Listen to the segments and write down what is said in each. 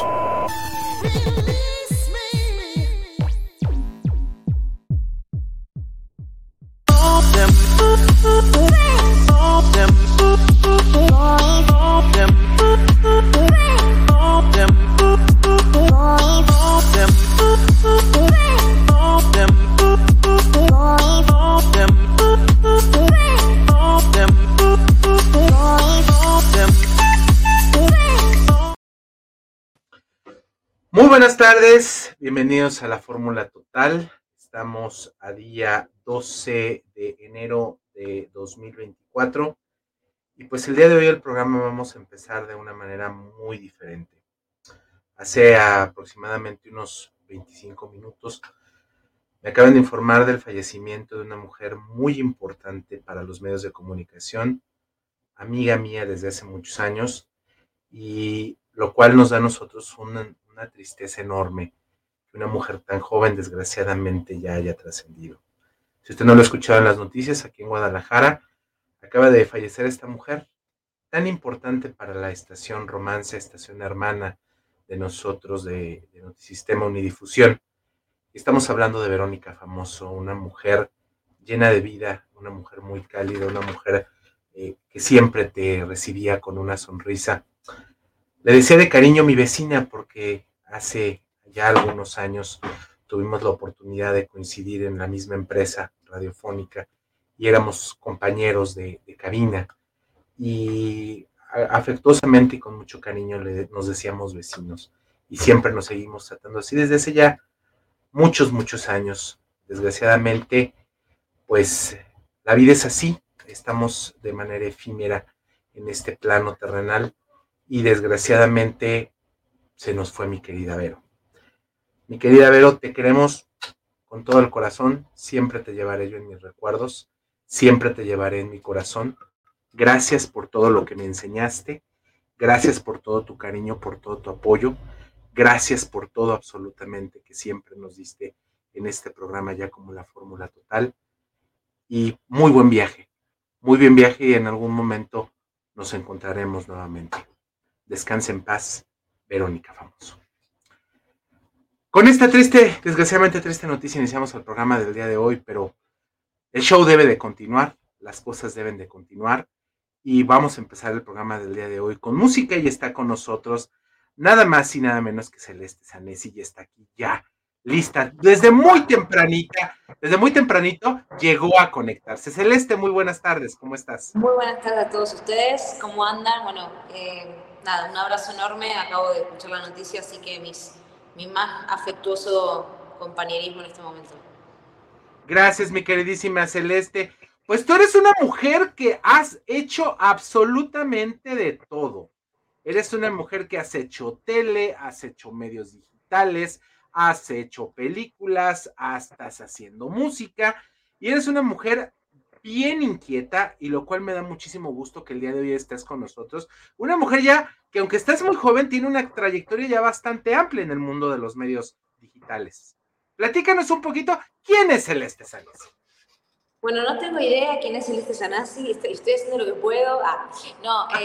Really? Tardes, bienvenidos a la Fórmula Total. Estamos a día 12 de enero de 2024 y pues el día de hoy el programa vamos a empezar de una manera muy diferente. Hace aproximadamente unos 25 minutos me acaban de informar del fallecimiento de una mujer muy importante para los medios de comunicación, amiga mía desde hace muchos años y lo cual nos da a nosotros un una tristeza enorme que una mujer tan joven desgraciadamente ya haya trascendido. Si usted no lo ha escuchado en las noticias, aquí en Guadalajara acaba de fallecer esta mujer tan importante para la estación Romance, estación hermana de nosotros de, de Notisistema Unidifusión. Estamos hablando de Verónica Famoso, una mujer llena de vida, una mujer muy cálida, una mujer eh, que siempre te recibía con una sonrisa le decía de cariño mi vecina porque hace ya algunos años tuvimos la oportunidad de coincidir en la misma empresa radiofónica y éramos compañeros de, cabina. Y afectuosamente y con mucho cariño nos decíamos vecinos y siempre nos seguimos tratando así desde hace ya muchos, muchos años. Desgraciadamente, pues la vida es así, estamos de manera efímera en este plano terrenal y desgraciadamente se nos fue mi querida Vero. Mi querida Vero, te queremos con todo el corazón, siempre te llevaré yo en mis recuerdos, siempre te llevaré en mi corazón. Gracias por todo lo que me enseñaste, gracias por todo tu cariño, por todo tu apoyo, gracias por todo absolutamente que siempre nos diste en este programa ya como la fórmula total. Y muy buen viaje, muy buen viaje y en algún momento nos encontraremos nuevamente. Descanse en paz, Verónica Famoso. Con esta triste, desgraciadamente triste noticia, iniciamos el programa del día de hoy, pero el show debe de continuar, las cosas deben de continuar y vamos a empezar el programa del día de hoy con música y está con nosotros nada más y nada menos que Celeste Sanesi y está aquí ya lista desde muy tempranita, desde muy tempranito llegó a conectarse. Celeste, muy buenas tardes, ¿cómo estás? Muy buenas tardes a todos ustedes, ¿cómo andan? Bueno, eh, nada, un abrazo enorme, acabo de escuchar la noticia, así que mi más afectuoso compañerismo en este momento. Gracias, mi queridísima Celeste. Pues tú eres una mujer que has hecho absolutamente de todo. Eres una mujer que has hecho tele, has hecho medios digitales, has hecho películas, estás haciendo música y eres una mujer bien inquieta y lo cual me da muchísimo gusto que el día de hoy estés con nosotros. Una mujer ya que aunque estás muy joven, tiene una trayectoria ya bastante amplia en el mundo de los medios digitales. Platícanos un poquito, ¿quién es Celeste Sanasi? Bueno, no tengo idea quién es Celeste Sanasi, estoy, haciendo lo que puedo. Ah, no, eh,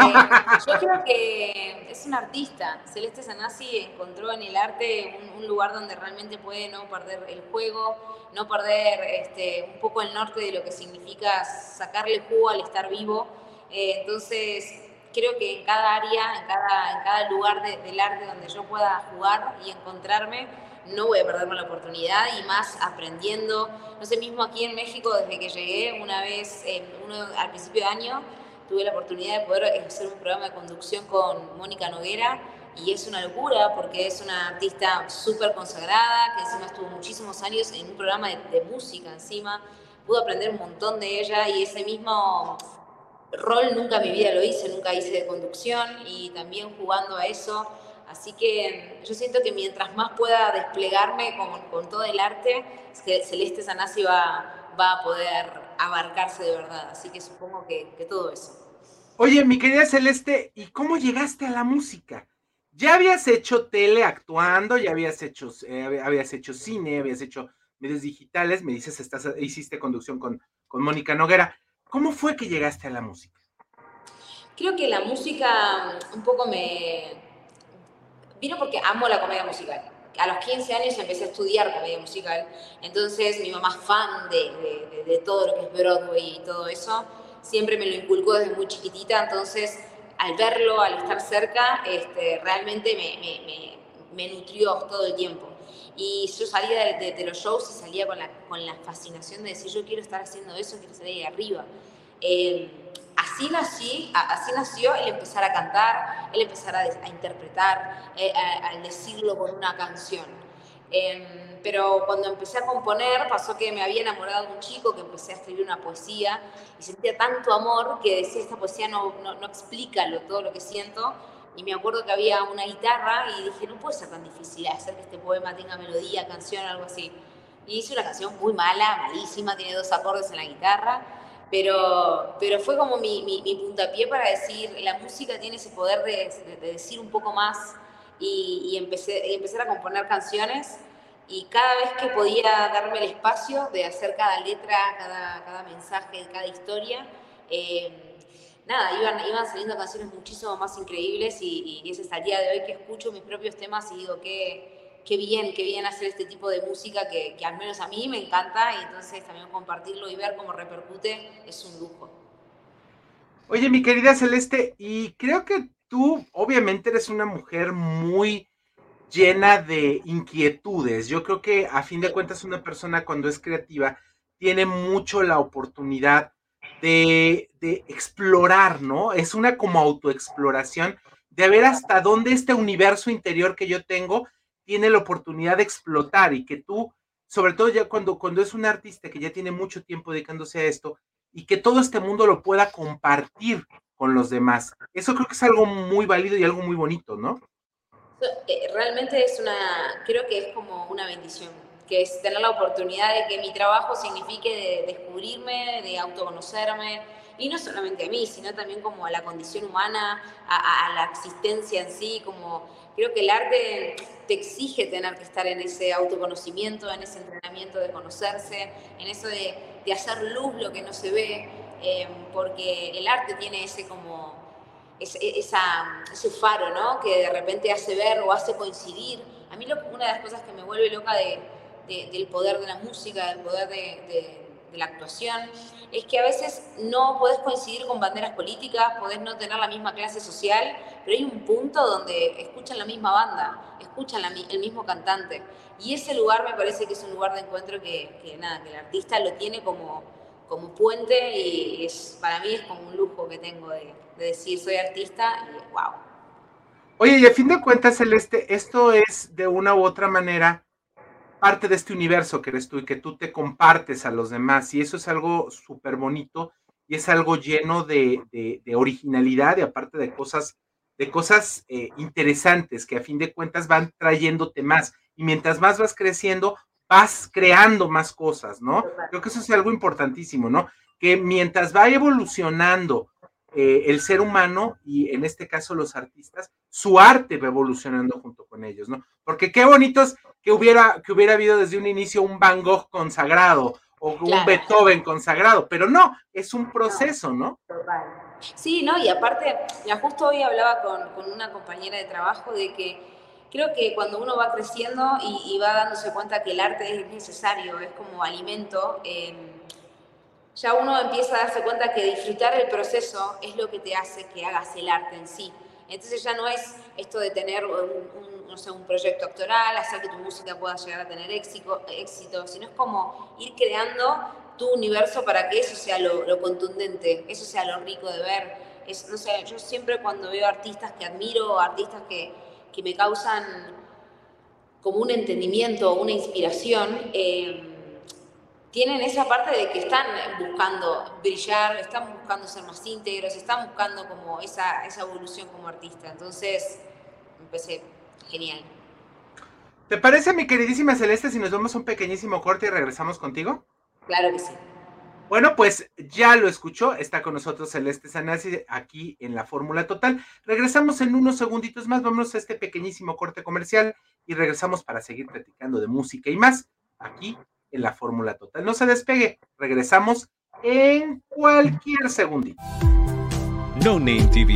yo creo que es un artista. Celeste Sanasi encontró en el arte un, un lugar donde realmente puede no perder el juego, no perder este, un poco el norte de lo que significa sacarle jugo al estar vivo. Eh, entonces, creo que en cada área, en cada, en cada lugar del arte donde yo pueda jugar y encontrarme, no voy a perderme la oportunidad y más aprendiendo. No sé, mismo aquí en México, desde que llegué, una vez, uno, al principio de año, tuve la oportunidad de poder hacer un programa de conducción con Mónica Noguera y es una locura porque es una artista súper consagrada, que encima estuvo muchísimos años en un programa de, música encima, pude aprender un montón de ella y ese mismo rol nunca en mi vida lo hice, nunca hice de conducción y también jugando a eso. Así que yo siento que mientras más pueda desplegarme con, con todo el arte, Celeste Sanasi va, va a poder abarcarse de verdad. Así que supongo que, que todo eso. Oye, mi querida Celeste, ¿y cómo llegaste a la música? ya habías hecho tele actuando, ya habías hecho, eh, habías hecho cine, habías hecho medios digitales, me dices, estás, hiciste conducción con, con Mónica Noguera. ¿Cómo fue que llegaste a la música? Creo que la música un poco me, vino porque amo la comedia musical. A los 15 años empecé a estudiar comedia musical, entonces mi mamá fan de, de, todo lo que es Broadway y todo eso, siempre me lo inculcó desde muy chiquitita, entonces al verlo, al estar cerca, este, realmente me, me, me, nutrió todo el tiempo. Y yo salía de, los shows y salía con la, con la fascinación de decir, yo quiero estar haciendo eso, quiero salir de arriba. Eh, así, nació el empezar a cantar, el empezar a, interpretar, eh, al decirlo con una canción. Em, pero cuando empecé a componer pasó que me había enamorado de un chico, que empecé a escribir una poesía y sentía tanto amor que decía, esta poesía no, no, no explica lo, todo lo que siento. Y me acuerdo que había una guitarra y dije, no puede ser tan difícil hacer que este poema tenga melodía, canción, algo así. Y hice una canción muy mala, malísima, tiene dos acordes en la guitarra pero, pero fue como mi, mi, puntapié para decir, la música tiene ese poder de, de, decir un poco más y, y, empecé, y empezar a componer canciones. Y cada vez que podía darme el espacio de hacer cada letra, cada, cada mensaje, cada historia, eh, nada, iban, iban saliendo canciones muchísimo más increíbles y, y, es hasta el día de hoy que escucho mis propios temas y digo que qué bien, qué bien hacer este tipo de música que, que, al menos a mí me encanta y entonces también compartirlo y ver cómo repercute es un lujo. Oye, mi querida Celeste, y creo que tú obviamente eres una mujer muy llena de inquietudes. Yo creo que a fin de cuentas una persona cuando es creativa tiene mucho la oportunidad de, de explorar, ¿no? Es una como autoexploración de ver hasta dónde este universo interior que yo tengo tiene la oportunidad de explotar y que tú, sobre todo ya cuando, cuando es un artista que ya tiene mucho tiempo dedicándose a esto, y que todo este mundo lo pueda compartir con los demás. Eso creo que es algo muy válido y algo muy bonito, ¿no? Eh, realmente es una, creo que es como una bendición, que es tener la oportunidad de que mi trabajo signifique de descubrirme, de autoconocerme, y no solamente a mí, sino también como a la condición humana, a, la existencia en sí, como creo que el arte te exige tener que estar en ese autoconocimiento, en ese entrenamiento de conocerse, en eso de, hacer luz lo que no se ve, eh, porque el arte tiene ese como ese, esa, ese faro, ¿no? Que de repente hace ver o hace coincidir. A mí una de las cosas que me vuelve loca de, del poder de la música, del poder de, de la actuación, es que a veces no podés coincidir con banderas políticas, podés no tener la misma clase social, pero hay un punto donde escuchan la misma banda, escuchan el mismo cantante. Y ese lugar me parece que es un lugar de encuentro que, nada, que el artista lo tiene como, como puente y es, para mí es como un lujo que tengo de, de decir soy artista y wow. Oye, y a fin de cuentas, Celeste, esto es de una u otra manera parte de este universo que eres tú y que tú te compartes a los demás. Y eso es algo súper bonito y es algo lleno de, de, originalidad y aparte de cosas, de cosas eh, interesantes que a fin de cuentas van trayéndote más. Y mientras más vas creciendo, vas creando más cosas, ¿no? Creo que eso es algo importantísimo, ¿no? Que mientras va evolucionando eh, el ser humano y en este caso los artistas, su arte va evolucionando junto con ellos, ¿no? Porque qué bonitos que hubiera, que hubiera habido desde un inicio un Van Gogh consagrado o un Beethoven consagrado, pero no, es un proceso, ¿no? Sí, ¿no? Y aparte, ya justo hoy hablaba con, con, una compañera de trabajo de que creo que cuando uno va creciendo y, va dándose cuenta que el arte es necesario, es como alimento, eh, ya uno empieza a darse cuenta que disfrutar el proceso es lo que te hace que hagas el arte en sí. Entonces ya no es esto de tener un, no sé, un proyecto actoral, hacer que tu música pueda llegar a tener éxito, éxito, sino es como ir creando tu universo para que eso sea lo, contundente, eso sea lo rico de ver. Es, no sé, yo siempre cuando veo artistas que admiro, artistas que, que me causan como un entendimiento, una inspiración, eh, tienen esa parte de que están buscando brillar, están buscando ser más íntegros, están buscando como esa, esa evolución como artista. Entonces, empecé genial. ¿Te parece, mi queridísima Celeste, si nos vamos un pequeñísimo corte y regresamos contigo? Claro que sí. Bueno, pues ya lo escuchó, está con nosotros Celeste Sanasi aquí en la Fórmula Total. Regresamos en unos segunditos más, vamos a este pequeñísimo corte comercial y regresamos para seguir platicando de música y más aquí en la fórmula total. No se despegue, regresamos en cualquier segundito. No Name TV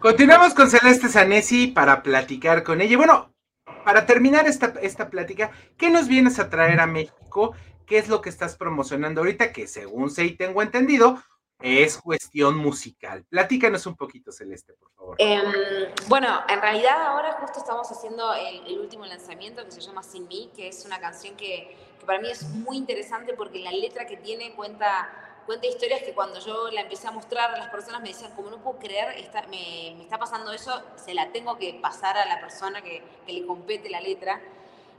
Continuamos con Celeste Zanesi para platicar con ella. Bueno, para terminar esta, esta plática, ¿qué nos vienes a traer a México? ¿Qué es lo que estás promocionando ahorita? Que según sé y tengo entendido, es cuestión musical. Platícanos un poquito, Celeste, por favor. Em, bueno, en realidad ahora justo estamos haciendo el, último lanzamiento que se llama Sin Mí, que es una canción que para mí es muy interesante porque la letra que tiene cuenta cuenta historias que cuando yo la empecé a mostrar las personas me decían, como no puedo creer, me, me, está pasando eso, se la tengo que pasar a la persona que, le compete la letra.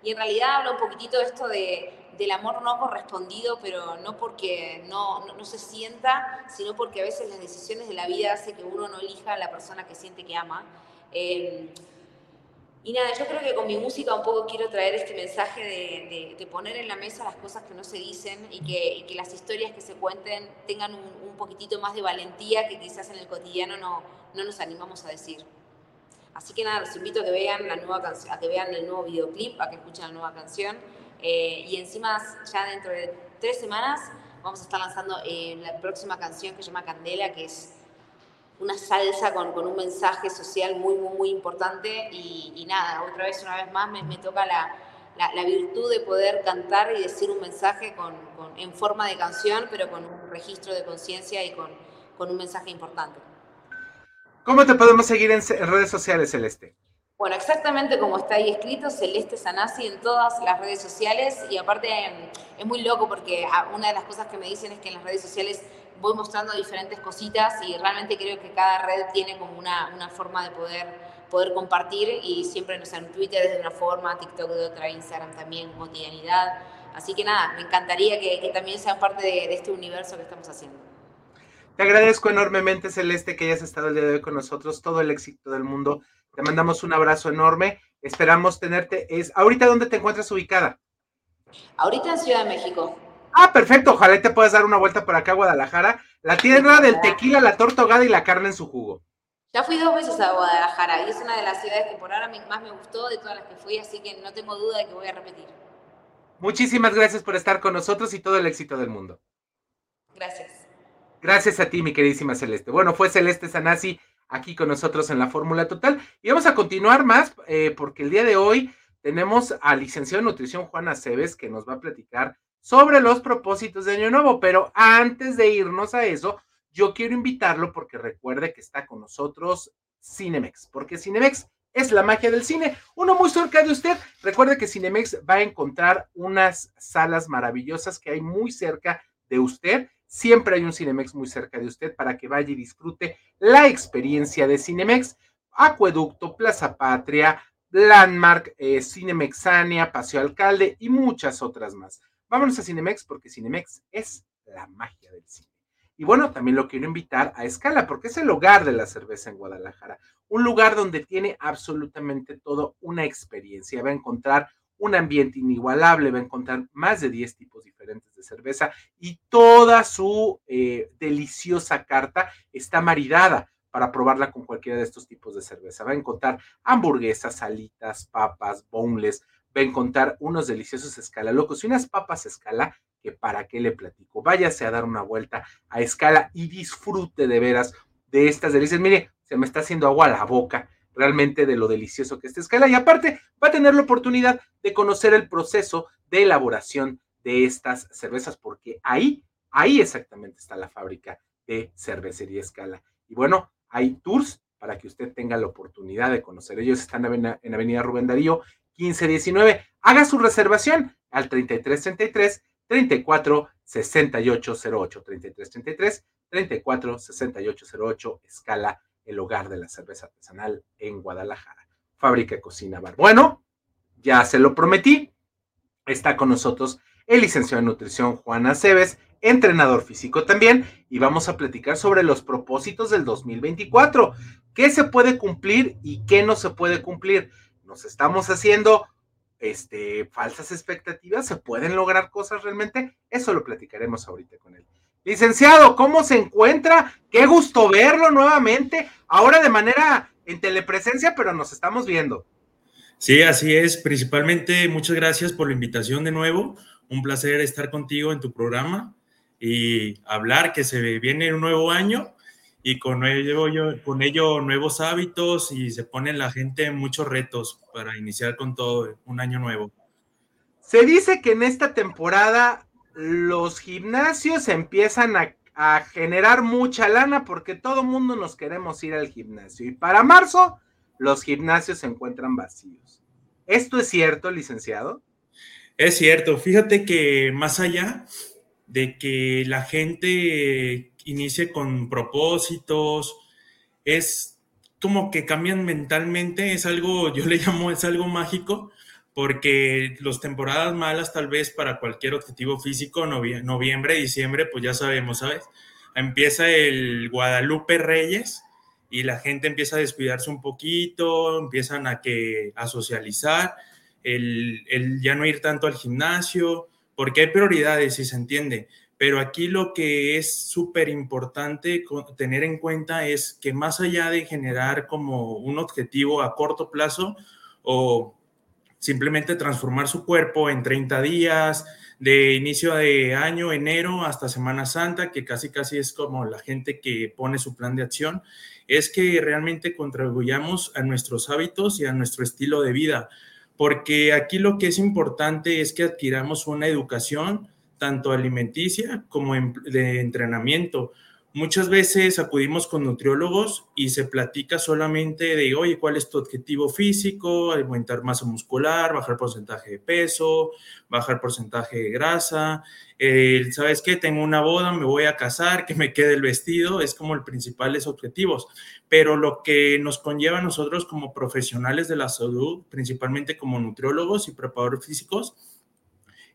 Y en realidad habla un poquitito de esto de, del amor no correspondido, pero no porque no, no, se sienta, sino porque a veces las decisiones de la vida hacen que uno no elija a la persona que siente que ama. Eh, y nada, yo creo que con mi música un poco quiero traer este mensaje de, poner en la mesa las cosas que no se dicen y que, que las historias que se cuenten tengan un, poquitito más de valentía que quizás en el cotidiano no, no nos animamos a decir. Así que nada, los invito a que vean la nueva canción, a que vean el nuevo videoclip, a que escuchen la nueva canción. Eh, y encima, ya dentro de tres semanas, vamos a estar lanzando eh, la próxima canción que se llama Candela, que es una salsa con, con, un mensaje social muy, muy, muy importante y, nada, otra vez, una vez más, me, me toca la, la, virtud de poder cantar y decir un mensaje con, con, en forma de canción, pero con un registro de conciencia y con, con, un mensaje importante. ¿Cómo te podemos seguir en, redes sociales, Celeste? Bueno, exactamente como está ahí escrito, Celeste Sanasi en todas las redes sociales y aparte es muy loco porque ah, una de las cosas que me dicen es que en las redes sociales voy mostrando diferentes cositas y realmente creo que cada red tiene como una, una forma de poder, poder compartir y siempre, no sé, en Twitter es de una forma, TikTok de otra, Instagram también, cotidianidad. Así que nada, me encantaría que, que también sean parte de, de, este universo que estamos haciendo. Te agradezco enormemente, Celeste, que hayas estado el día de hoy con nosotros. Todo el éxito del mundo. Te mandamos un abrazo enorme. Esperamos tenerte. Es, ¿Ahorita dónde te encuentras ubicada? Ahorita en Ciudad de México. Ah, perfecto. Ojalá te puedas dar una vuelta por acá a Guadalajara. La tierra del tequila, la torta ahogada y la carne en su jugo. Ya fui dos veces a Guadalajara y es una de las ciudades que por ahora más me gustó de todas las que fui, así que no tengo duda de que voy a repetir. Muchísimas gracias por estar con nosotros y todo el éxito del mundo. Gracias. Gracias a ti, mi queridísima Celeste. Bueno, fue Celeste Sanasi aquí con nosotros en la Fórmula Total. Y vamos a continuar más eh, porque el día de hoy tenemos al licenciado en nutrición Juan Aceves que nos va a platicar sobre los propósitos de Año Nuevo. Pero antes de irnos a eso, yo quiero invitarlo porque recuerde que está con nosotros Cinemex, porque Cinemex es la magia del cine. Uno muy cerca de usted. Recuerde que Cinemex va a encontrar unas salas maravillosas que hay muy cerca de usted. Siempre hay un Cinemex muy cerca de usted para que vaya y disfrute la experiencia de Cinemex. Acueducto, Plaza Patria, Landmark, eh, Cinemexania, Paseo Alcalde y muchas otras más. Vámonos a Cinemex porque Cinemex es la magia del cine. Y bueno, también lo quiero invitar a Escala porque es el hogar de la cerveza en Guadalajara. Un lugar donde tiene absolutamente todo una experiencia. Va a encontrar un ambiente inigualable, va a encontrar más de 10 tipos diferentes de cerveza y toda su eh, deliciosa carta está maridada para probarla con cualquiera de estos tipos de cerveza. Va a encontrar hamburguesas, salitas, papas, boneless, va a encontrar unos deliciosos escala locos y unas papas escala que para qué le platico. Váyase a dar una vuelta a escala y disfrute de veras de estas delicias. Mire, se me está haciendo agua a la boca realmente de lo delicioso que es esta escala y aparte va a tener la oportunidad de conocer el proceso de elaboración de estas cervezas porque ahí, ahí exactamente está la fábrica de cervecería escala. Y bueno, hay tours para que usted tenga la oportunidad de conocer. Ellos están en Avenida Rubén Darío 1519. Haga su reservación al 3333 34 6808 3333 34 6808 escala el hogar de la cerveza artesanal en Guadalajara. Fábrica Cocina Bar. Bueno, ya se lo prometí. Está con nosotros el licenciado en nutrición Juan Aceves, entrenador físico también, y vamos a platicar sobre los propósitos del 2024. ¿Qué se puede cumplir y qué no se puede cumplir? Nos estamos haciendo este, falsas expectativas, ¿se pueden lograr cosas realmente? Eso lo platicaremos ahorita con él. Licenciado, ¿cómo se encuentra? Qué gusto verlo nuevamente, ahora de manera en telepresencia, pero nos estamos viendo. Sí, así es. Principalmente, muchas gracias por la invitación de nuevo. Un placer estar contigo en tu programa y hablar que se viene un nuevo año y con ello, con ello nuevos hábitos y se pone la gente muchos retos para iniciar con todo un año nuevo. Se dice que en esta temporada los gimnasios empiezan a, a generar mucha lana porque todo mundo nos queremos ir al gimnasio y para marzo los gimnasios se encuentran vacíos. ¿Esto es cierto, licenciado? Es cierto. Fíjate que más allá de que la gente inicie con propósitos, es como que cambian mentalmente, es algo, yo le llamo, es algo mágico, porque las temporadas malas tal vez para cualquier objetivo físico, noviembre, diciembre, pues ya sabemos, ¿sabes? Empieza el Guadalupe Reyes y la gente empieza a descuidarse un poquito, empiezan a, que, a socializar, el, el ya no ir tanto al gimnasio, porque hay prioridades, si se entiende. Pero aquí lo que es súper importante tener en cuenta es que más allá de generar como un objetivo a corto plazo o simplemente transformar su cuerpo en 30 días, de inicio de año, enero hasta Semana Santa, que casi casi es como la gente que pone su plan de acción, es que realmente contribuyamos a nuestros hábitos y a nuestro estilo de vida, porque aquí lo que es importante es que adquiramos una educación tanto alimenticia como de entrenamiento. Muchas veces acudimos con nutriólogos y se platica solamente de, oye, ¿cuál es tu objetivo físico? Aumentar masa muscular, bajar porcentaje de peso, bajar porcentaje de grasa. ¿Sabes qué? Tengo una boda, me voy a casar, que me quede el vestido. Es como el principales objetivos. Pero lo que nos conlleva a nosotros como profesionales de la salud, principalmente como nutriólogos y preparadores físicos,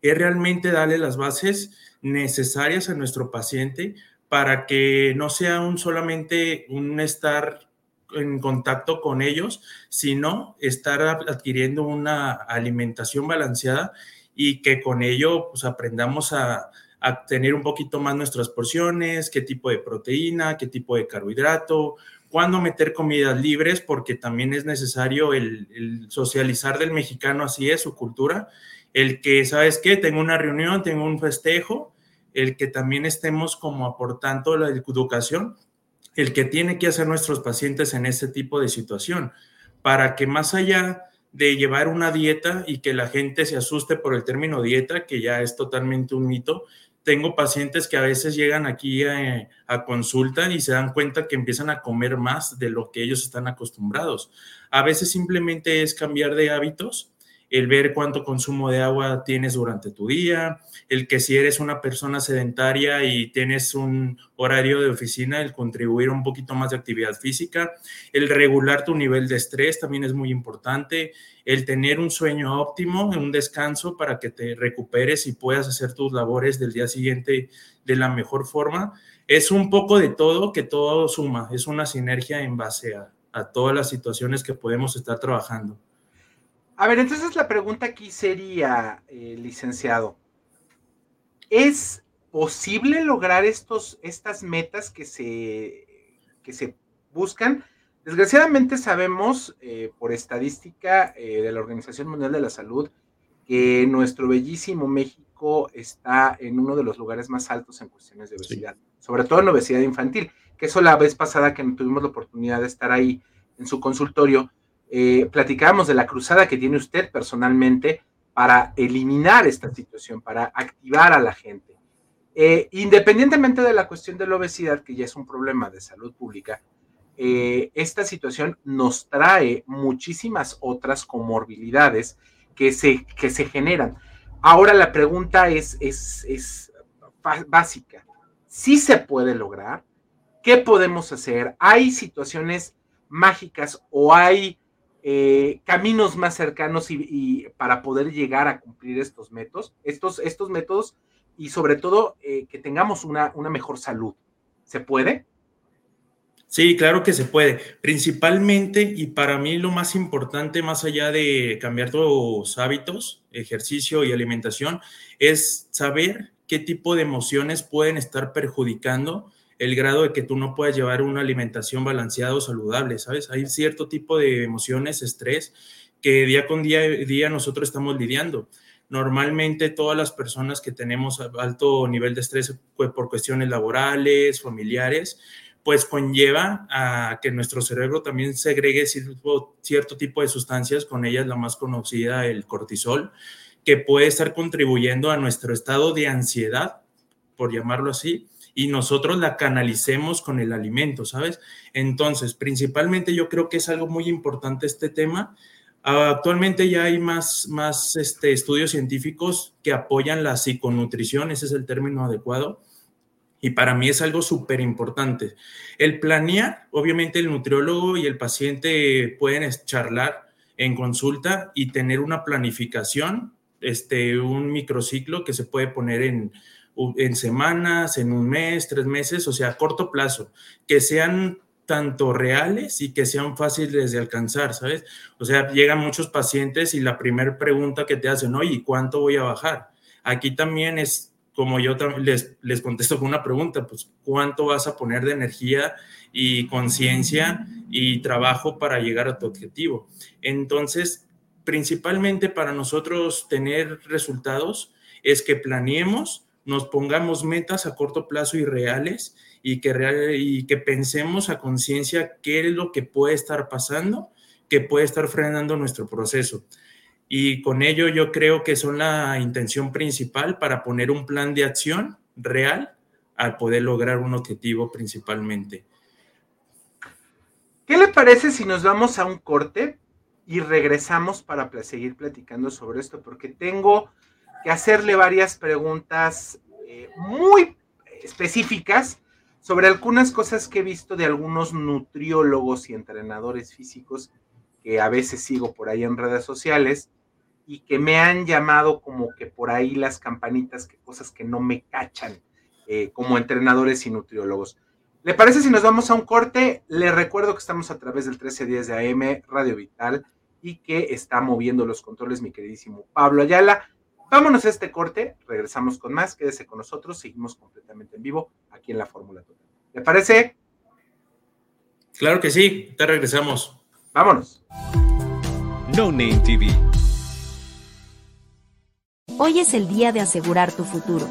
es realmente darle las bases necesarias a nuestro paciente para que no sea un solamente un estar en contacto con ellos, sino estar adquiriendo una alimentación balanceada y que con ello pues, aprendamos a, tener un poquito más nuestras porciones, qué tipo de proteína, qué tipo de carbohidrato, cuándo meter comidas libres, porque también es necesario el, socializar del mexicano, así es su cultura, el que, ¿sabes qué? Tengo una reunión, tengo un festejo, el que también estemos como aportando la educación, el que tiene que hacer nuestros pacientes en este tipo de situación, para que más allá de llevar una dieta y que la gente se asuste por el término dieta, que ya es totalmente un mito, tengo pacientes que a veces llegan aquí a, a, consulta y se dan cuenta que empiezan a comer más de lo que ellos están acostumbrados. A veces simplemente es cambiar de hábitos el ver cuánto consumo de agua tienes durante tu día, el que si eres una persona sedentaria y tienes un horario de oficina, el contribuir un poquito más de actividad física, el regular tu nivel de estrés también es muy importante, el tener un sueño óptimo, un descanso para que te recuperes y puedas hacer tus labores del día siguiente de la mejor forma. Es un poco de todo que todo suma, es una sinergia en base a, a todas las situaciones que podemos estar trabajando. A ver, entonces la pregunta aquí sería, eh, licenciado, ¿es posible lograr estos, estas metas que se, que se buscan? Desgraciadamente sabemos eh, por estadística eh, de la Organización Mundial de la Salud que nuestro bellísimo México está en uno de los lugares más altos en cuestiones de obesidad, sobre todo en obesidad infantil, que eso la vez pasada que tuvimos la oportunidad de estar ahí en su consultorio, eh, platicábamos de la cruzada que tiene usted personalmente para eliminar esta situación, para activar a la gente. Eh, independientemente de la cuestión de la obesidad, que ya es un problema de salud pública, eh, esta situación nos trae muchísimas otras comorbilidades que se, que se generan. Ahora la pregunta es, es, es básica. ¿Sí se puede lograr? ¿Qué podemos hacer? ¿Hay situaciones mágicas o hay eh, caminos más cercanos y, para poder llegar a cumplir estos métodos, estos, estos métodos y sobre todo eh, que tengamos una, una mejor salud. ¿Se puede? Sí, claro que se puede. Principalmente, y para mí lo más importante, más allá de cambiar tus hábitos, ejercicio y alimentación, es saber qué tipo de emociones pueden estar perjudicando el grado de que tú no puedas llevar una alimentación balanceada o saludable, ¿sabes? Hay cierto tipo de emociones, estrés, que día con día, día nosotros estamos lidiando. Normalmente todas las personas que tenemos alto nivel de estrés pues, por cuestiones laborales, familiares, pues conlleva a que nuestro cerebro también segregue cierto, cierto tipo de sustancias, con ellas la más conocida, el cortisol, que puede estar contribuyendo a nuestro estado de ansiedad, por llamarlo así, y nosotros la canalicemos con el alimento, ¿sabes? Entonces, principalmente yo creo que es algo muy importante este tema. Actualmente ya hay más, más este, estudios científicos que apoyan la psiconutrición, ese es el término adecuado, y para mí es algo súper importante. El planear, obviamente el nutriólogo y el paciente pueden charlar en consulta y tener una planificación, este, un microciclo que se puede poner en, en semanas, en un mes, tres meses, o sea, a corto plazo, que sean tanto reales y que sean fáciles de alcanzar, ¿sabes? O sea, llegan muchos pacientes y la primera pregunta que te hacen, oye, ¿cuánto voy a bajar? Aquí también es como yo les, les contesto con una pregunta, pues, ¿cuánto vas a poner de energía y conciencia y trabajo para llegar a tu objetivo? Entonces, principalmente para nosotros tener resultados es que planeemos nos pongamos metas a corto plazo y reales y que, y que pensemos a conciencia qué es lo que puede estar pasando, que puede estar frenando nuestro proceso. Y con ello yo creo que son la intención principal para poner un plan de acción real al poder lograr un objetivo principalmente. ¿Qué le parece si nos vamos a un corte y regresamos para seguir platicando sobre esto? Porque tengo que hacerle varias preguntas eh, muy específicas sobre algunas cosas que he visto de algunos nutriólogos y entrenadores físicos que a veces sigo por ahí en redes sociales y que me han llamado como que por ahí las campanitas, que cosas que no me cachan eh, como entrenadores y nutriólogos. ¿Le parece si nos vamos a un corte? Le recuerdo que estamos a través del 1310 de AM Radio Vital y que está moviendo los controles mi queridísimo Pablo Ayala. Vámonos a este corte, regresamos con más, quédese con nosotros, seguimos completamente en vivo aquí en la Fórmula Total. ¿Le parece? Claro que sí, te regresamos. Vámonos. No Name TV. Hoy es el día de asegurar tu futuro.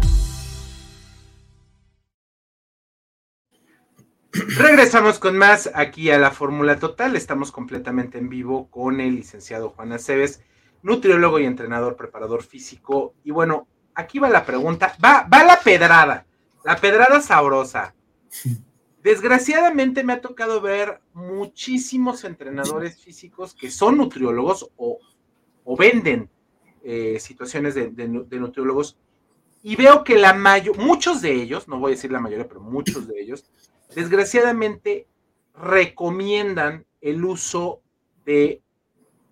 Regresamos con más aquí a la Fórmula Total. Estamos completamente en vivo con el licenciado Juan Aceves, nutriólogo y entrenador, preparador físico. Y bueno, aquí va la pregunta, va, va la pedrada, la pedrada sabrosa. Desgraciadamente me ha tocado ver muchísimos entrenadores físicos que son nutriólogos o, venden eh, situaciones de, nutriólogos y veo que la mayor, muchos de ellos, no voy a decir la mayoría, pero muchos de ellos, desgraciadamente recomiendan el uso de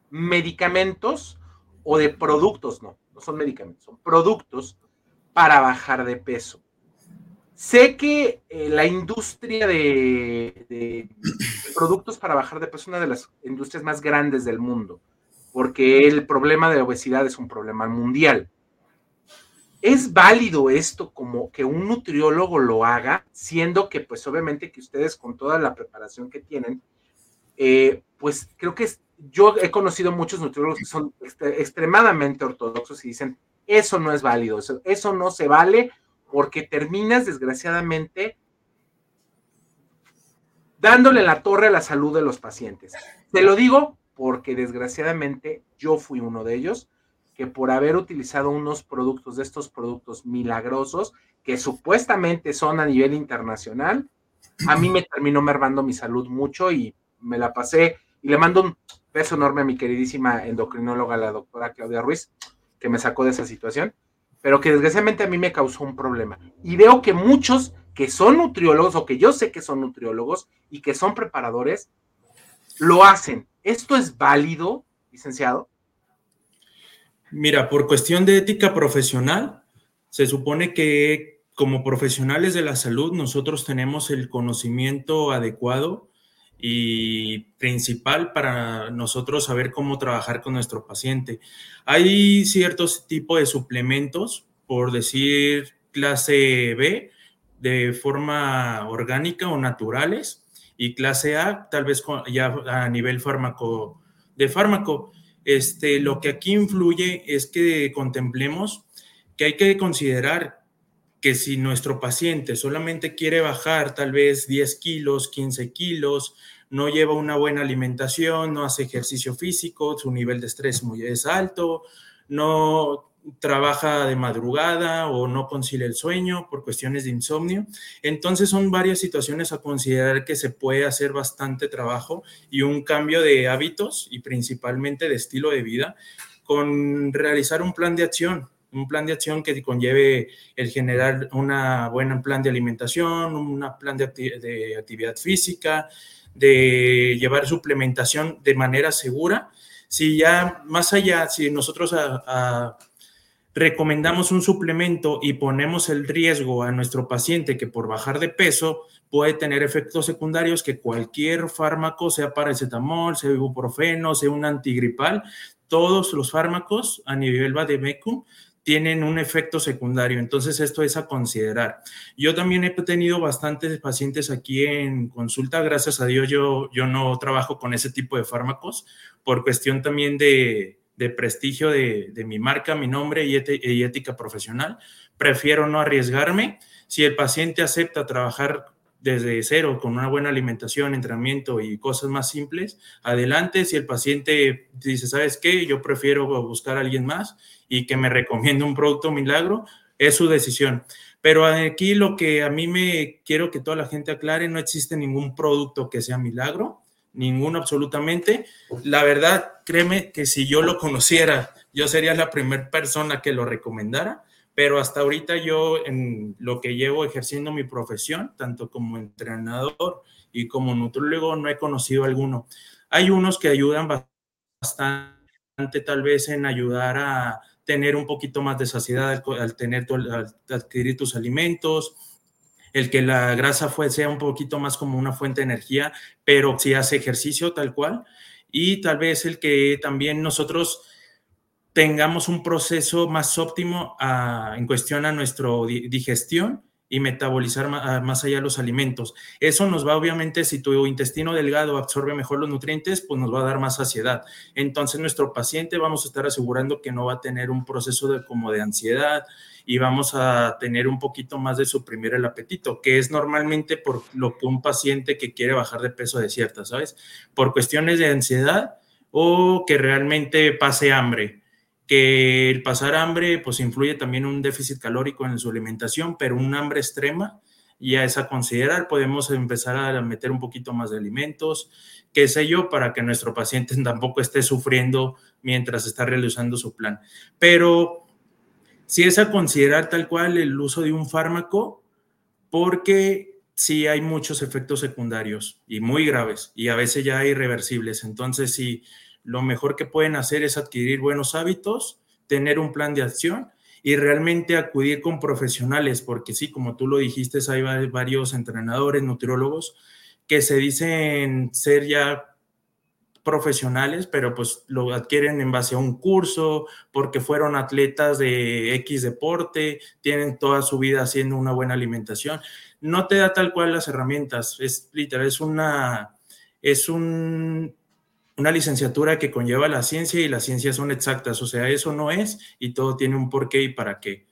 medicamentos o de productos, no, no son medicamentos, son productos para bajar de peso. Sé que eh, la industria de, de, productos para bajar de peso es una de las industrias más grandes del mundo, porque el problema de obesidad es un problema mundial. ¿Es válido esto como que un nutriólogo lo haga, siendo que pues obviamente que ustedes con toda la preparación que tienen, eh, pues creo que yo he conocido muchos nutriólogos que son ext extremadamente ortodoxos y dicen, eso no es válido, eso, eso no se vale porque terminas desgraciadamente dándole la torre a la salud de los pacientes. Te lo digo porque desgraciadamente yo fui uno de ellos que por haber utilizado unos productos de estos productos milagrosos que supuestamente son a nivel internacional, a mí me terminó mermando mi salud mucho y me la pasé y le mando un beso enorme a mi queridísima endocrinóloga, la doctora Claudia Ruiz, que me sacó de esa situación, pero que desgraciadamente a mí me causó un problema. Y veo que muchos que son nutriólogos o que yo sé que son nutriólogos y que son preparadores, lo hacen. ¿Esto es válido, licenciado? Mira, por cuestión de ética profesional, se supone que como profesionales de la salud nosotros tenemos el conocimiento adecuado y principal para nosotros saber cómo trabajar con nuestro paciente. Hay ciertos tipos de suplementos, por decir clase B, de forma orgánica o naturales, y clase A, tal vez ya a nivel fármaco, de fármaco. Este, lo que aquí influye es que contemplemos que hay que considerar que si nuestro paciente solamente quiere bajar tal vez 10 kilos, 15 kilos, no lleva una buena alimentación, no hace ejercicio físico, su nivel de estrés muy es alto, no trabaja de madrugada o no concilia el sueño por cuestiones de insomnio. Entonces son varias situaciones a considerar que se puede hacer bastante trabajo y un cambio de hábitos y principalmente de estilo de vida con realizar un plan de acción, un plan de acción que conlleve el generar una buena plan de alimentación, un plan de, acti de actividad física, de llevar suplementación de manera segura. Si ya más allá, si nosotros a recomendamos un suplemento y ponemos el riesgo a nuestro paciente que por bajar de peso puede tener efectos secundarios que cualquier fármaco, sea paracetamol, sea ibuprofeno, sea un antigripal, todos los fármacos a nivel vademecum tienen un efecto secundario. Entonces, esto es a considerar. Yo también he tenido bastantes pacientes aquí en consulta. Gracias a Dios, yo, yo no trabajo con ese tipo de fármacos por cuestión también de, de prestigio de, de, mi marca, mi nombre y, y ética profesional. Prefiero no arriesgarme. Si el paciente acepta trabajar desde cero con una buena alimentación, entrenamiento y cosas más simples, adelante. Si el paciente dice, ¿sabes qué? Yo prefiero buscar a alguien más y que me recomiende un producto milagro, es su decisión. Pero aquí lo que a mí me quiero que toda la gente aclare, no existe ningún producto que sea milagro, ninguno absolutamente. La verdad, créeme que si yo lo conociera, yo sería la primera persona que lo recomendara pero hasta ahorita yo en lo que llevo ejerciendo mi profesión, tanto como entrenador y como nutrólogo, no he conocido alguno. Hay unos que ayudan bastante tal vez en ayudar a tener un poquito más de saciedad al, tener al adquirir tus alimentos, el que la grasa fue, sea un poquito más como una fuente de energía, pero si hace ejercicio tal cual, y tal vez el que también nosotros tengamos un proceso más óptimo ah, en cuestión a nuestra digestión y metabolizar ah, más, allá los alimentos. Eso nos va, obviamente, si tu intestino delgado absorbe mejor los nutrientes, pues nos va a dar más saciedad. Entonces, nuestro paciente vamos a estar asegurando que no va a tener un proceso de, como de ansiedad y vamos a tener un poquito más de suprimir el apetito, que es normalmente por lo que un paciente que quiere bajar de peso cierta, ¿sabes? Por cuestiones de ansiedad o que realmente pase hambre que el pasar hambre pues influye también un déficit calórico en su alimentación, pero un hambre extrema ya es a considerar, podemos empezar a meter un poquito más de alimentos, qué sé yo, para que nuestro paciente tampoco esté sufriendo mientras está realizando su plan. Pero si es a considerar tal cual el uso de un fármaco, porque sí hay muchos efectos secundarios y muy graves y a veces ya irreversibles. Entonces, si lo mejor que pueden hacer es adquirir buenos hábitos, tener un plan de acción y realmente acudir con profesionales, porque sí, como tú lo dijiste, hay varios entrenadores, nutriólogos que se dicen ser ya profesionales, pero pues lo adquieren en base a un curso, porque fueron atletas de X deporte, tienen toda su vida haciendo una buena alimentación. No te da tal cual las herramientas, es literal, es una, es un una licenciatura que conlleva la ciencia y las ciencias son exactas, o sea, eso no es y todo tiene un porqué y para qué.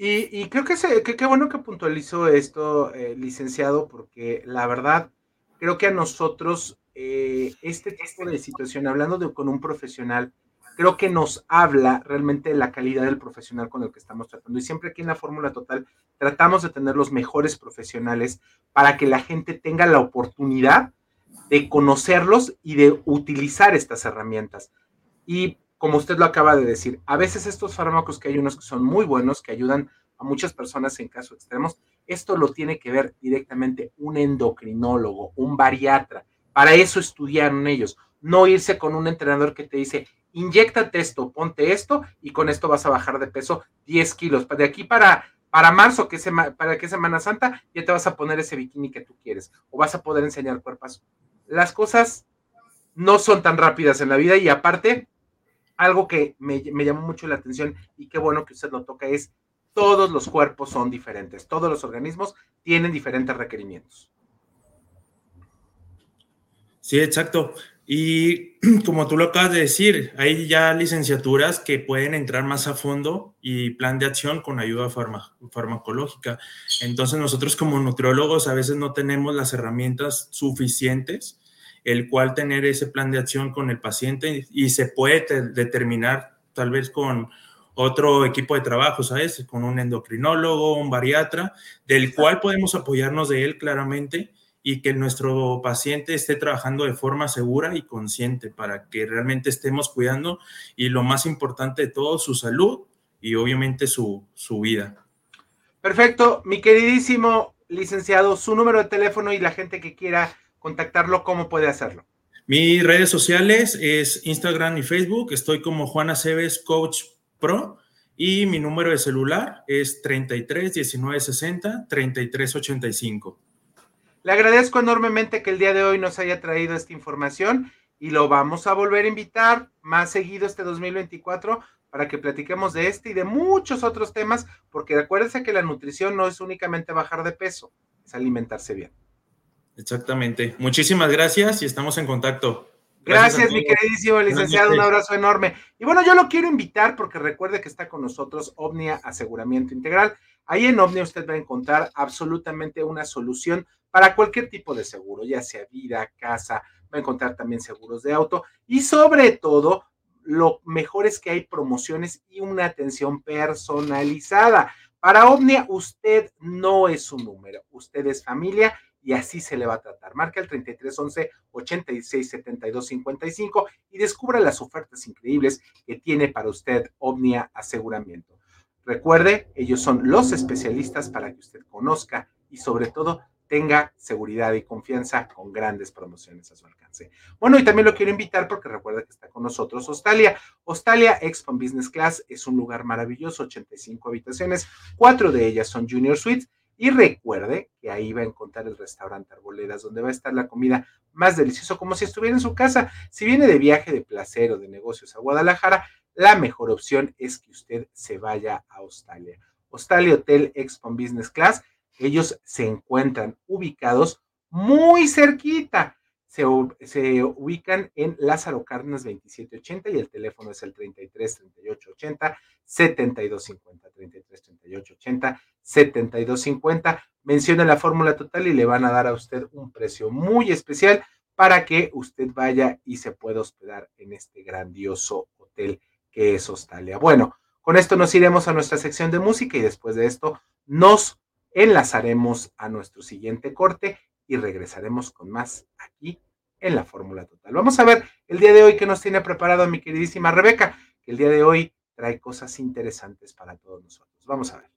Y, creo que, qué bueno que puntualizó esto, eh, licenciado, porque la verdad, creo que a nosotros eh, este tipo de situación, hablando de, con un profesional, creo que nos habla realmente de la calidad del profesional con el que estamos tratando. Y siempre aquí en la Fórmula Total tratamos de tener los mejores profesionales para que la gente tenga la oportunidad de conocerlos y de utilizar estas herramientas. Y como usted lo acaba de decir, a veces estos fármacos que hay unos que son muy buenos, que ayudan a muchas personas en casos extremos, esto lo tiene que ver directamente un endocrinólogo, un bariatra. Para eso estudiaron ellos, no irse con un entrenador que te dice, inyectate esto, ponte esto y con esto vas a bajar de peso 10 kilos. De aquí para, para marzo, que para que Semana Santa, ya te vas a poner ese bikini que tú quieres o vas a poder enseñar cuerpos las cosas no son tan rápidas en la vida y aparte, algo que me, llamó mucho la atención y qué bueno que usted lo toca es, todos los cuerpos son diferentes, todos los organismos tienen diferentes requerimientos. Sí, exacto. Y como tú lo acabas de decir, hay ya licenciaturas que pueden entrar más a fondo y plan de acción con ayuda farmacológica. Entonces nosotros como nutriólogos a veces no tenemos las herramientas suficientes el cual tener ese plan de acción con el paciente y se puede determinar tal vez con otro equipo de trabajo, ¿sabes? Con un endocrinólogo, un bariatra, del cual podemos apoyarnos de él claramente y que nuestro paciente esté trabajando de forma segura y consciente para que realmente estemos cuidando y lo más importante de todo, su salud y obviamente su, su vida. Perfecto, mi queridísimo licenciado, su número de teléfono y la gente que quiera contactarlo, ¿cómo puede hacerlo? Mis redes sociales es Instagram y Facebook. Estoy como Juana Cebes Coach Pro Y mi número de celular es 33 19 60 33 85. Le agradezco enormemente que el día de hoy nos haya traído esta información y lo vamos a volver a invitar más seguido este 2024 para que platiquemos de este y de muchos otros temas, porque recuérdense que la nutrición no es únicamente bajar de peso, es alimentarse bien. Exactamente. Muchísimas gracias y estamos en contacto. Gracias, mi queridísimo licenciado, un abrazo enorme. Y bueno, yo lo quiero invitar porque recuerde que está con nosotros Omnia Aseguramiento Integral. Ahí en Omnia usted va a encontrar absolutamente una solución para cualquier tipo de seguro, ya sea vida, casa, va a encontrar también seguros de auto y sobre todo lo mejor es que hay promociones y una atención personalizada. Para Omnia, usted no es un número, usted es familia y así se le va a tratar. Marca el 3311 86 72 55 y descubra las ofertas increíbles que tiene para usted Omnia Aseguramiento. Recuerde, ellos son los especialistas para que usted conozca y sobre todo tenga seguridad y confianza con grandes promociones a su alcance. Bueno, y también lo quiero invitar porque recuerda que está con nosotros Hostalia. Hostalia Expo Business Class es un lugar maravilloso, 85 habitaciones, cuatro de ellas son Junior Suites. Y recuerde que ahí va a encontrar el restaurante Arboledas, donde va a estar la comida más deliciosa, como si estuviera en su casa. Si viene de viaje de placer o de negocios a Guadalajara, la mejor opción es que usted se vaya a Hostalia. Hostalia Hotel Expo Business Class ellos se encuentran ubicados muy cerquita. Se, ubican en Lázaro Cárdenas 2780 y el teléfono es el 33 38 80 72 50 33 38 80 72 50. Menciona la fórmula total y le van a dar a usted un precio muy especial para que usted vaya y se pueda hospedar en este grandioso hotel que es Hostalia. Bueno, con esto nos iremos a nuestra sección de música y después de esto nos enlazaremos a nuestro siguiente corte y regresaremos con más aquí en la Fórmula Total. Vamos a ver el día de hoy que nos tiene preparado mi queridísima Rebeca, que el día de hoy trae cosas interesantes para todos nosotros. Vamos a ver.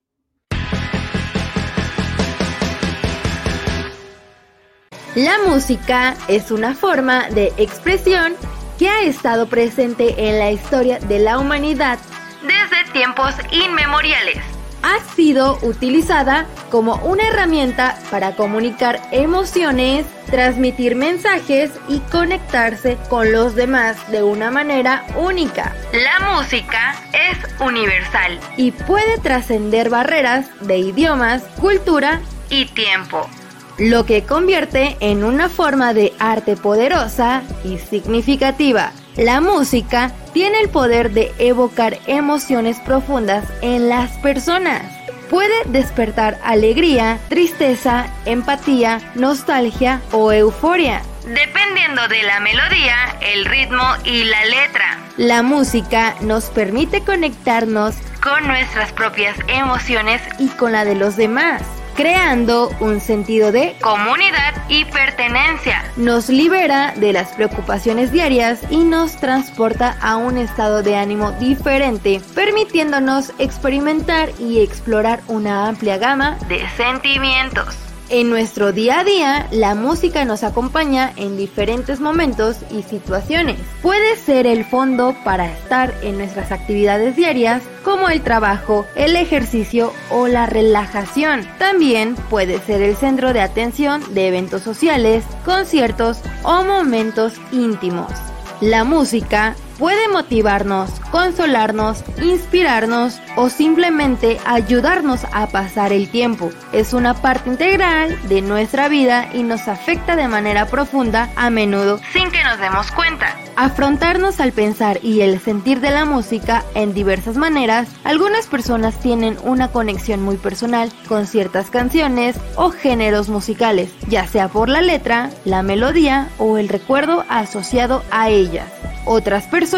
La música es una forma de expresión que ha estado presente en la historia de la humanidad desde tiempos inmemoriales ha sido utilizada como una herramienta para comunicar emociones, transmitir mensajes y conectarse con los demás de una manera única. La música es universal y puede trascender barreras de idiomas, cultura y tiempo lo que convierte en una forma de arte poderosa y significativa. La música tiene el poder de evocar emociones profundas en las personas. Puede despertar alegría, tristeza, empatía, nostalgia o euforia. Dependiendo de la melodía, el ritmo y la letra. La música nos permite conectarnos con nuestras propias emociones y con la de los demás creando un sentido de comunidad y pertenencia. Nos libera de las preocupaciones diarias y nos transporta a un estado de ánimo diferente, permitiéndonos experimentar y explorar una amplia gama de sentimientos. En nuestro día a día, la música nos acompaña en diferentes momentos y situaciones. Puede ser el fondo para estar en nuestras actividades diarias, como el trabajo, el ejercicio o la relajación. También puede ser el centro de atención de eventos sociales, conciertos o momentos íntimos. La música puede motivarnos, consolarnos, inspirarnos o simplemente ayudarnos a pasar el tiempo. Es una parte integral de nuestra vida y nos afecta de manera profunda a menudo sin que nos demos cuenta. Afrontarnos al pensar y el sentir de la música en diversas maneras, algunas personas tienen una conexión muy personal con ciertas canciones o géneros musicales, ya sea por la letra, la melodía o el recuerdo asociado a ellas. Otras personas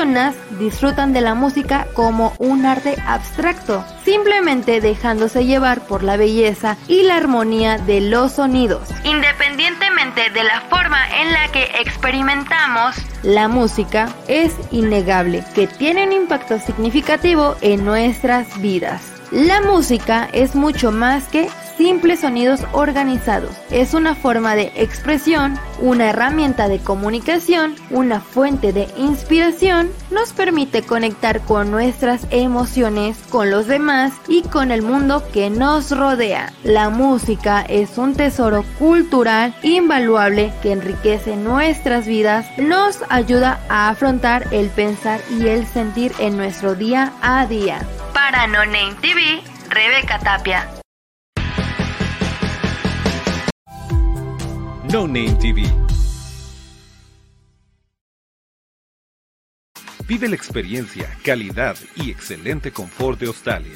disfrutan de la música como un arte abstracto, simplemente dejándose llevar por la belleza y la armonía de los sonidos. Independientemente de la forma en la que experimentamos, la música es innegable que tiene un impacto significativo en nuestras vidas. La música es mucho más que simples sonidos organizados. Es una forma de expresión, una herramienta de comunicación, una fuente de inspiración, nos permite conectar con nuestras emociones, con los demás y con el mundo que nos rodea. La música es un tesoro cultural invaluable que enriquece nuestras vidas, nos ayuda a afrontar el pensar y el sentir en nuestro día a día. Para No Name TV, Rebeca Tapia. No Name TV. Vive la experiencia, calidad y excelente confort de Australia.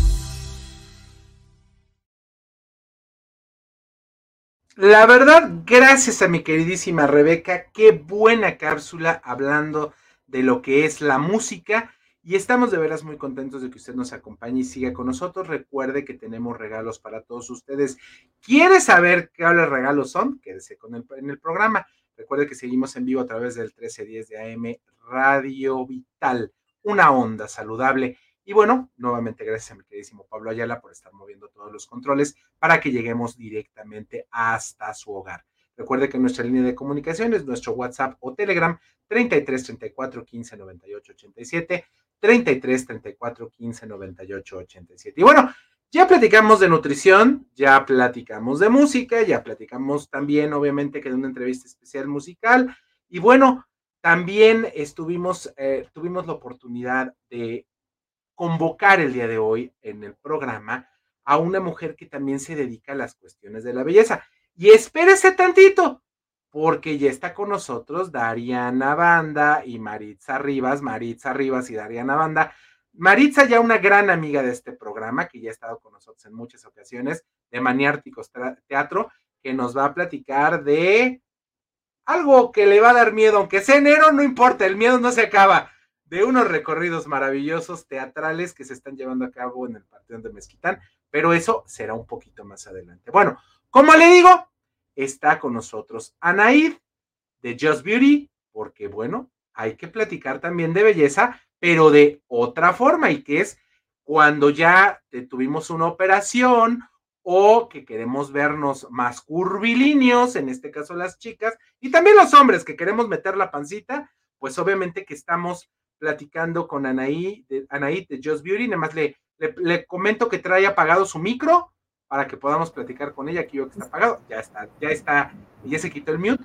La verdad, gracias a mi queridísima Rebeca, qué buena cápsula hablando de lo que es la música. Y estamos de veras muy contentos de que usted nos acompañe y siga con nosotros. Recuerde que tenemos regalos para todos ustedes. ¿Quiere saber qué regalos son? Quédese con el, en el programa. Recuerde que seguimos en vivo a través del 1310 de AM Radio Vital, una onda saludable. Y bueno, nuevamente gracias a mi queridísimo Pablo Ayala por estar moviendo todos los controles para que lleguemos directamente hasta su hogar. Recuerde que nuestra línea de comunicación es nuestro WhatsApp o Telegram 33 34 15 98 87 33 34 15 98 87. Y bueno, ya platicamos de nutrición, ya platicamos de música, ya platicamos también obviamente que de una entrevista especial musical y bueno, también estuvimos, eh, tuvimos la oportunidad de convocar el día de hoy en el programa a una mujer que también se dedica a las cuestiones de la belleza. Y espérese tantito, porque ya está con nosotros Dariana Banda y Maritza Rivas, Maritza Rivas y Dariana Banda. Maritza ya una gran amiga de este programa, que ya ha estado con nosotros en muchas ocasiones, de Maniárticos Teatro, que nos va a platicar de algo que le va a dar miedo, aunque sea enero, no importa, el miedo no se acaba de unos recorridos maravillosos teatrales que se están llevando a cabo en el Panteón de Mezquitán, pero eso será un poquito más adelante. Bueno, como le digo, está con nosotros Anaid de Just Beauty, porque bueno, hay que platicar también de belleza, pero de otra forma, y que es cuando ya tuvimos una operación o que queremos vernos más curvilíneos, en este caso las chicas, y también los hombres que queremos meter la pancita, pues obviamente que estamos platicando con Anaí de, Anaí de Just Beauty. Nada más le, le, comento que trae apagado su micro para que podamos platicar con ella. Aquí veo que está apagado. Ya está, ya está, ya se quitó el mute.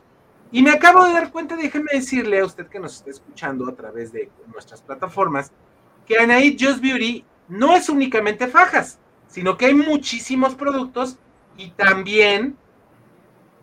Y me acabo de dar cuenta, déjeme decirle a usted que nos está escuchando a través de nuestras plataformas, que Anaí Just Beauty no es únicamente fajas, sino que hay muchísimos productos y también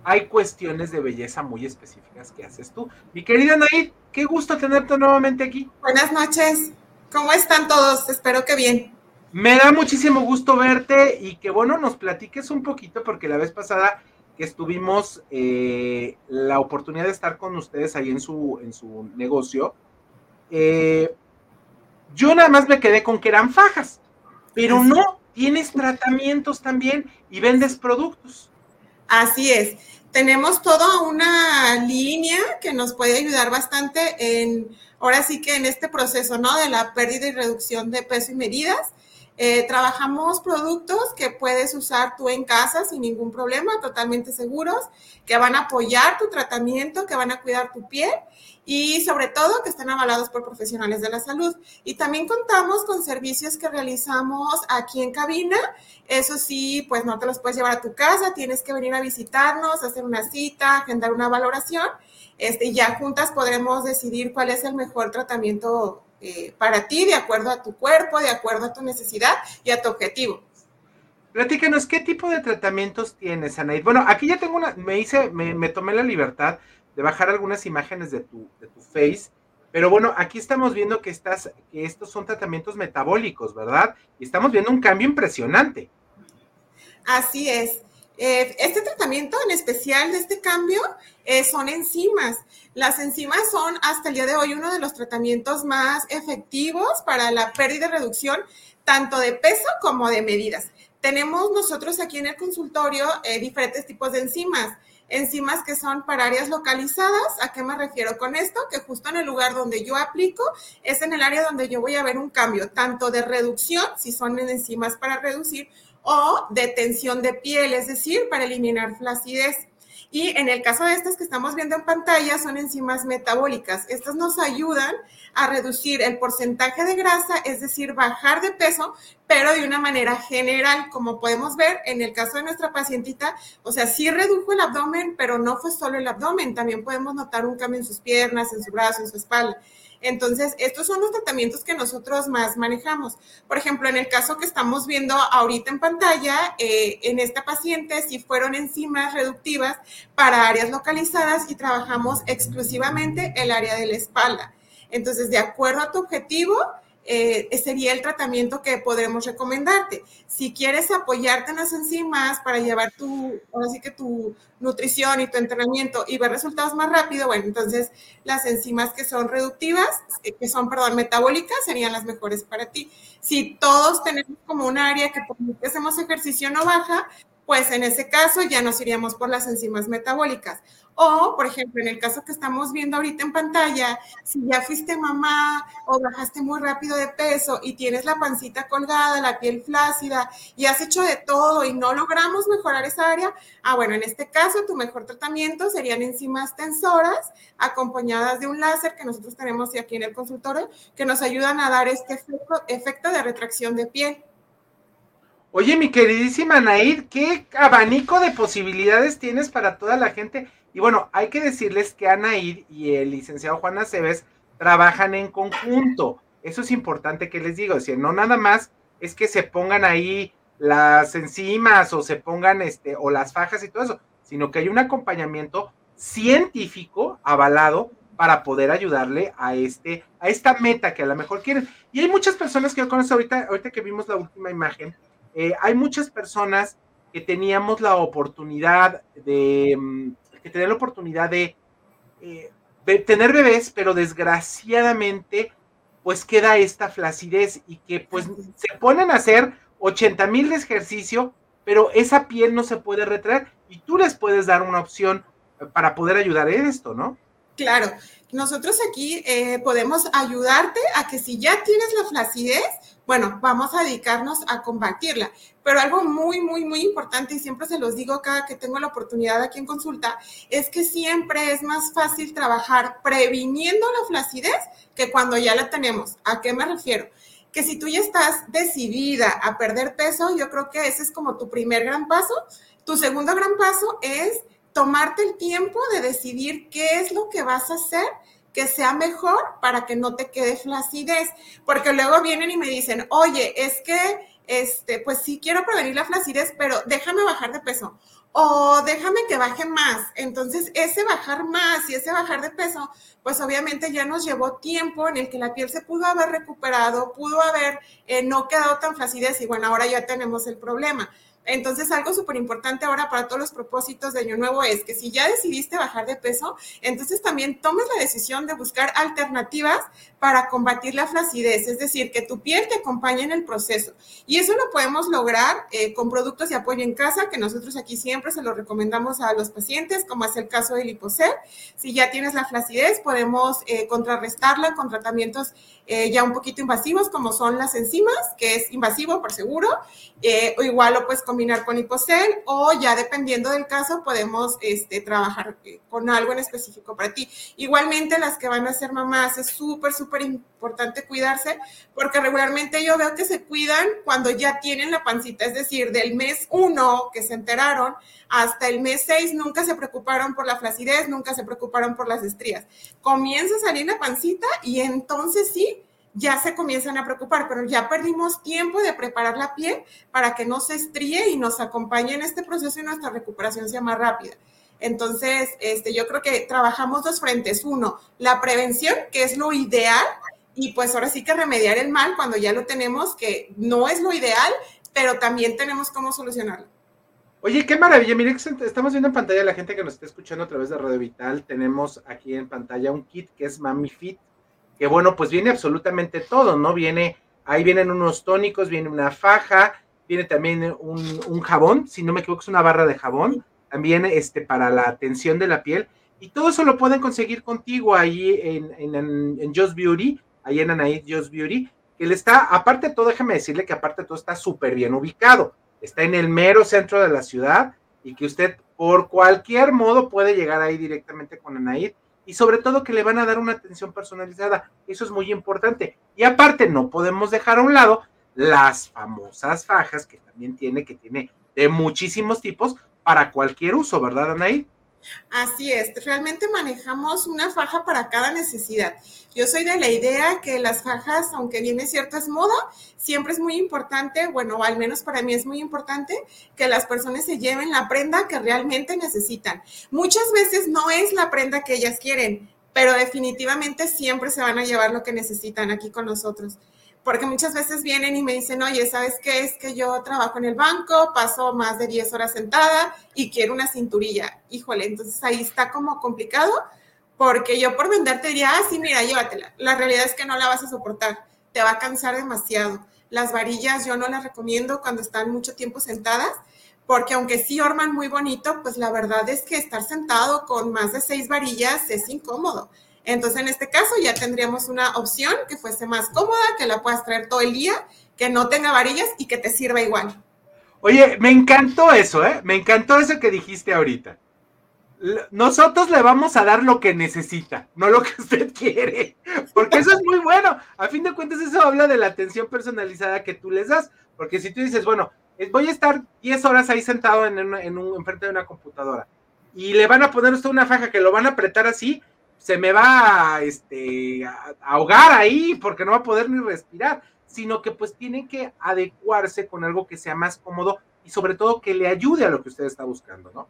hay cuestiones de belleza muy específicas que haces tú. Mi querida Naid, qué gusto tenerte nuevamente aquí. Buenas noches. ¿Cómo están todos? Espero que bien. Me da muchísimo gusto verte y que bueno, nos platiques un poquito porque la vez pasada que estuvimos eh, la oportunidad de estar con ustedes ahí en su, en su negocio, eh, yo nada más me quedé con que eran fajas, pero no, tienes tratamientos también y vendes productos. Así es. Tenemos toda una línea que nos puede ayudar bastante en, ahora sí que en este proceso, ¿no? De la pérdida y reducción de peso y medidas. Eh, trabajamos productos que puedes usar tú en casa sin ningún problema, totalmente seguros, que van a apoyar tu tratamiento, que van a cuidar tu piel y sobre todo que estén avalados por profesionales de la salud. Y también contamos con servicios que realizamos aquí en cabina. Eso sí, pues no te los puedes llevar a tu casa, tienes que venir a visitarnos, hacer una cita, agendar una valoración. Este, ya juntas podremos decidir cuál es el mejor tratamiento eh, para ti, de acuerdo a tu cuerpo, de acuerdo a tu necesidad y a tu objetivo. Platícanos, ¿qué tipo de tratamientos tienes, Anaid? Bueno, aquí ya tengo una, me hice, me, tomé la libertad de bajar algunas imágenes de tu, de tu face, pero bueno, aquí estamos viendo que, estás, que estos son tratamientos metabólicos, ¿verdad? Y estamos viendo un cambio impresionante. Así es. Eh, este tratamiento en especial de este cambio eh, son enzimas. Las enzimas son hasta el día de hoy uno de los tratamientos más efectivos para la pérdida y reducción tanto de peso como de medidas. Tenemos nosotros aquí en el consultorio eh, diferentes tipos de enzimas. Enzimas que son para áreas localizadas. ¿A qué me refiero con esto? Que justo en el lugar donde yo aplico es en el área donde yo voy a ver un cambio, tanto de reducción, si son enzimas para reducir, o de tensión de piel, es decir, para eliminar flacidez. Y en el caso de estas que estamos viendo en pantalla, son enzimas metabólicas. Estas nos ayudan a reducir el porcentaje de grasa, es decir, bajar de peso, pero de una manera general, como podemos ver en el caso de nuestra pacientita, o sea, sí redujo el abdomen, pero no fue solo el abdomen, también podemos notar un cambio en sus piernas, en su brazo, en su espalda. Entonces, estos son los tratamientos que nosotros más manejamos. Por ejemplo, en el caso que estamos viendo ahorita en pantalla, eh, en esta paciente sí fueron enzimas reductivas para áreas localizadas y trabajamos exclusivamente el área de la espalda. Entonces, de acuerdo a tu objetivo, eh, sería el tratamiento que podremos recomendarte. Si quieres apoyarte en las enzimas para llevar tu, así que tu nutrición y tu entrenamiento y ver resultados más rápido, bueno, entonces las enzimas que son reductivas, eh, que son, perdón, metabólicas, serían las mejores para ti. Si todos tenemos como un área que por que hacemos ejercicio no baja, pues en ese caso ya nos iríamos por las enzimas metabólicas. O, por ejemplo, en el caso que estamos viendo ahorita en pantalla, si ya fuiste mamá o bajaste muy rápido de peso y tienes la pancita colgada, la piel flácida y has hecho de todo y no logramos mejorar esa área, ah, bueno, en este caso tu mejor tratamiento serían enzimas tensoras acompañadas de un láser que nosotros tenemos aquí en el consultorio que nos ayudan a dar este efecto, de retracción de piel. Oye, mi queridísima Naid, ¿qué abanico de posibilidades tienes para toda la gente? Y bueno, hay que decirles que Anaid y el licenciado Juan Aceves trabajan en conjunto. Eso es importante que les digo, es decir, no nada más es que se pongan ahí las enzimas o se pongan este o las fajas y todo eso, sino que hay un acompañamiento científico avalado para poder ayudarle a este a esta meta que a lo mejor quieren. Y hay muchas personas que yo conozco ahorita, ahorita que vimos la última imagen, eh, hay muchas personas que teníamos la oportunidad de mm, que tener la oportunidad eh, de, tener bebés, pero desgraciadamente pues queda esta flacidez y que pues se ponen a hacer 80 mil de ejercicio, pero esa piel no se puede retraer y tú les puedes dar una opción para poder ayudar en esto, ¿no? Claro, nosotros aquí eh, podemos ayudarte a que si ya tienes la flacidez, bueno, vamos a dedicarnos a combatirla. Pero algo muy, muy, muy importante, y siempre se los digo cada que tengo la oportunidad aquí en consulta, es que siempre es más fácil trabajar previniendo la flacidez que cuando ya la tenemos. ¿A qué me refiero? Que si tú ya estás decidida a perder peso, yo creo que ese es como tu primer gran paso. Tu segundo gran paso es tomarte el tiempo de decidir qué es lo que vas a hacer que sea mejor para que no te quede flacidez, porque luego vienen y me dicen, oye, es que, este, pues sí quiero prevenir la flacidez, pero déjame bajar de peso o déjame que baje más. Entonces, ese bajar más y ese bajar de peso, pues obviamente ya nos llevó tiempo en el que la piel se pudo haber recuperado, pudo haber eh, no quedado tan flacidez y bueno, ahora ya tenemos el problema. Entonces, algo súper importante ahora para todos los propósitos de Año Nuevo es que si ya decidiste bajar de peso, entonces también tomes la decisión de buscar alternativas para combatir la flacidez, es decir, que tu piel te acompañe en el proceso. Y eso lo podemos lograr eh, con productos de apoyo en casa, que nosotros aquí siempre se lo recomendamos a los pacientes, como es el caso del Lipocer. Si ya tienes la flacidez, podemos eh, contrarrestarla con tratamientos eh, ya un poquito invasivos, como son las enzimas, que es invasivo por seguro, o igual lo puedes combinar con Hipocel, o ya dependiendo del caso, podemos este, trabajar con algo en específico para ti. Igualmente, las que van a ser mamás, es súper, súper importante cuidarse, porque regularmente yo veo que se cuidan cuando ya tienen la pancita, es decir, del mes uno que se enteraron hasta el mes seis nunca se preocuparon por la flacidez, nunca se preocuparon por las estrías. Comienza a salir la pancita y entonces sí, ya se comienzan a preocupar, pero ya perdimos tiempo de preparar la piel para que no se estríe y nos acompañe en este proceso y nuestra recuperación sea más rápida. Entonces, este, yo creo que trabajamos dos frentes. Uno, la prevención, que es lo ideal, y pues ahora sí que remediar el mal cuando ya lo tenemos, que no es lo ideal, pero también tenemos cómo solucionarlo. Oye, qué maravilla. Miren, estamos viendo en pantalla la gente que nos está escuchando a través de Radio Vital. Tenemos aquí en pantalla un kit que es Mami Fit, que bueno, pues viene absolutamente todo, ¿no? Viene, ahí vienen unos tónicos, viene una faja, viene también un, jabón, si no me equivoco, es una barra de jabón también este, para la atención de la piel. Y todo eso lo pueden conseguir contigo ahí en, en, en Just Beauty, ahí en Anaid Just Beauty, que le está, aparte de todo, déjeme decirle que aparte de todo está súper bien ubicado. Está en el mero centro de la ciudad y que usted por cualquier modo puede llegar ahí directamente con Anaid y sobre todo que le van a dar una atención personalizada. Eso es muy importante. Y aparte, no podemos dejar a un lado las famosas fajas que también tiene, que tiene de muchísimos tipos, para cualquier uso, ¿verdad, Anaí? Así es, realmente manejamos una faja para cada necesidad. Yo soy de la idea que las fajas, aunque bien es cierto es moda, siempre es muy importante, bueno, al menos para mí es muy importante que las personas se lleven la prenda que realmente necesitan. Muchas veces no es la prenda que ellas quieren, pero definitivamente siempre se van a llevar lo que necesitan aquí con nosotros porque muchas veces vienen y me dicen, oye, ¿sabes qué? Es que yo trabajo en el banco, paso más de 10 horas sentada y quiero una cinturilla. Híjole, entonces ahí está como complicado, porque yo por venderte diría, ah, sí, mira, llévatela. La realidad es que no la vas a soportar, te va a cansar demasiado. Las varillas yo no las recomiendo cuando están mucho tiempo sentadas, porque aunque sí orman muy bonito, pues la verdad es que estar sentado con más de seis varillas es incómodo. Entonces, en este caso ya tendríamos una opción que fuese más cómoda, que la puedas traer todo el día, que no tenga varillas y que te sirva igual. Oye, me encantó eso, ¿eh? Me encantó eso que dijiste ahorita. Nosotros le vamos a dar lo que necesita, no lo que usted quiere, porque eso es muy bueno. A fin de cuentas, eso habla de la atención personalizada que tú les das, porque si tú dices, bueno, voy a estar 10 horas ahí sentado en, un, de una computadora y le van a poner usted una faja que lo van a apretar así, se me va este, a, ahogar ahí porque no va a poder ni respirar, sino que pues tienen que adecuarse con algo que sea más cómodo y sobre todo que le ayude a lo que usted está buscando, ¿no?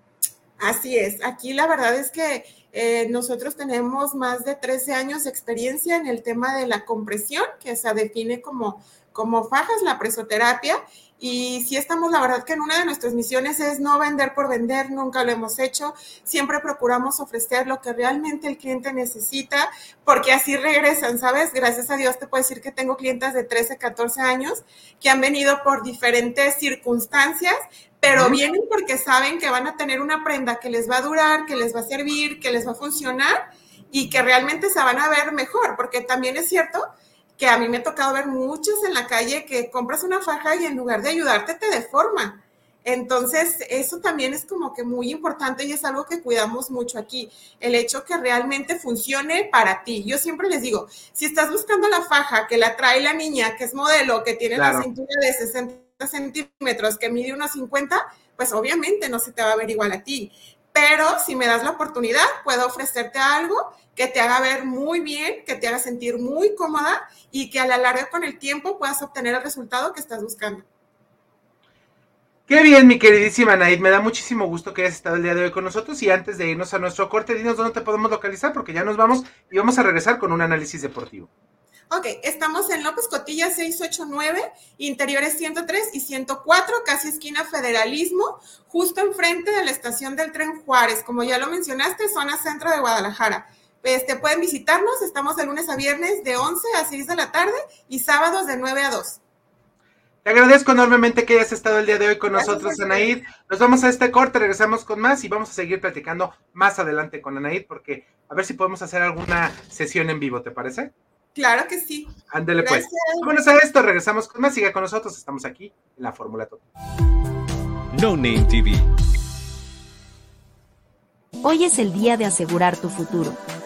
Así es, aquí la verdad es que eh, nosotros tenemos más de 13 años de experiencia en el tema de la compresión, que se define como, como fajas, la presoterapia, y si estamos, la verdad que en una de nuestras misiones es no vender por vender, nunca lo hemos hecho. Siempre procuramos ofrecer lo que realmente el cliente necesita, porque así regresan, ¿sabes? Gracias a Dios te puedo decir que tengo clientes de 13, 14 años que han venido por diferentes circunstancias, pero vienen porque saben que van a tener una prenda que les va a durar, que les va a servir, que les va a funcionar y que realmente se van a ver mejor, porque también es cierto que a mí me ha tocado ver muchos en la calle que compras una faja y en lugar de ayudarte te deforma. Entonces, eso también es como que muy importante y es algo que cuidamos mucho aquí, el hecho que realmente funcione para ti. Yo siempre les digo, si estás buscando la faja que la trae la niña, que es modelo, que tiene la cintura de 60 centímetros, que mide unos 50, pues obviamente no se te va a ver igual a ti pero si me das la oportunidad, puedo ofrecerte algo que te haga ver muy bien, que te haga sentir muy cómoda y que a la larga con el tiempo puedas obtener el resultado que estás buscando. Qué bien, mi queridísima Naid. Me da muchísimo gusto que hayas estado el día de hoy con nosotros. Y antes de irnos a nuestro corte, dinos dónde te podemos localizar, porque ya nos vamos y vamos a regresar con un análisis deportivo. Ok, estamos en López Cotilla 689, interiores 103 y 104, casi esquina Federalismo, justo enfrente de la estación del tren Juárez. Como ya lo mencionaste, zona centro de Guadalajara. Este, pueden visitarnos, estamos de lunes a viernes de 11 a 6 de la tarde y sábados de 9 a 2. Te agradezco enormemente que hayas estado el día de hoy con nosotros, Anaid. Nos vamos a este corte, regresamos con más y vamos a seguir platicando más adelante con Anaid porque a ver si podemos hacer alguna sesión en vivo, ¿te parece? Claro que sí. Ándele pues. Vámonos a esto, regresamos con más, siga con nosotros, estamos aquí en la Fórmula Total. No Name TV. Hoy es el día de asegurar tu futuro.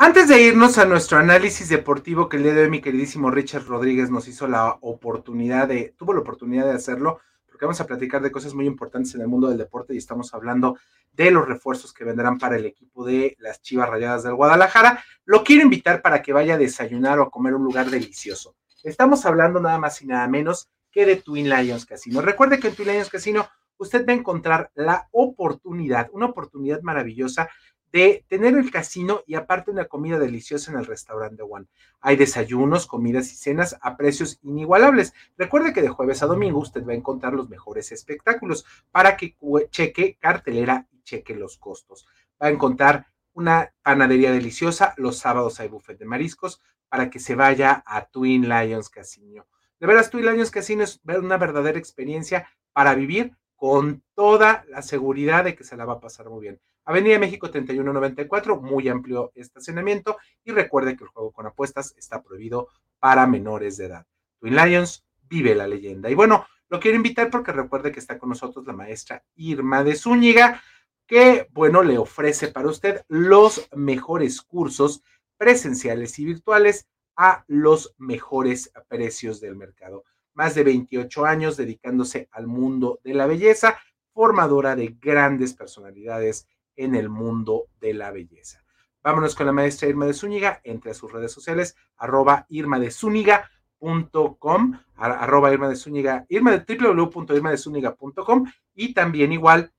Antes de irnos a nuestro análisis deportivo que el día de hoy mi queridísimo Richard Rodríguez nos hizo la oportunidad de, tuvo la oportunidad de hacerlo, porque vamos a platicar de cosas muy importantes en el mundo del deporte y estamos hablando de los refuerzos que vendrán para el equipo de las Chivas Rayadas del Guadalajara. Lo quiero invitar para que vaya a desayunar o a comer un lugar delicioso. Estamos hablando nada más y nada menos que de Twin Lions Casino. Recuerde que en Twin Lions Casino usted va a encontrar la oportunidad, una oportunidad maravillosa de tener el casino y aparte una comida deliciosa en el restaurante One. Hay desayunos, comidas y cenas a precios inigualables. Recuerde que de jueves a domingo usted va a encontrar los mejores espectáculos para que cheque cartelera y cheque los costos. Va a encontrar una panadería deliciosa. Los sábados hay buffet de mariscos para que se vaya a Twin Lions Casino. De veras, Twin Lions Casino es una verdadera experiencia para vivir con toda la seguridad de que se la va a pasar muy bien. Avenida México 3194, muy amplio estacionamiento y recuerde que el juego con apuestas está prohibido para menores de edad. Twin Lions, vive la leyenda. Y bueno, lo quiero invitar porque recuerde que está con nosotros la maestra Irma de Zúñiga, que, bueno, le ofrece para usted los mejores cursos presenciales y virtuales a los mejores precios del mercado más de 28 años dedicándose al mundo de la belleza, formadora de grandes personalidades en el mundo de la belleza. Vámonos con la maestra Irma de Zúñiga, entre sus redes sociales, arroba Irma de Zúñiga.com, arroba Irma de Zúñiga, Irma de www.irmadezúñiga.com y también igual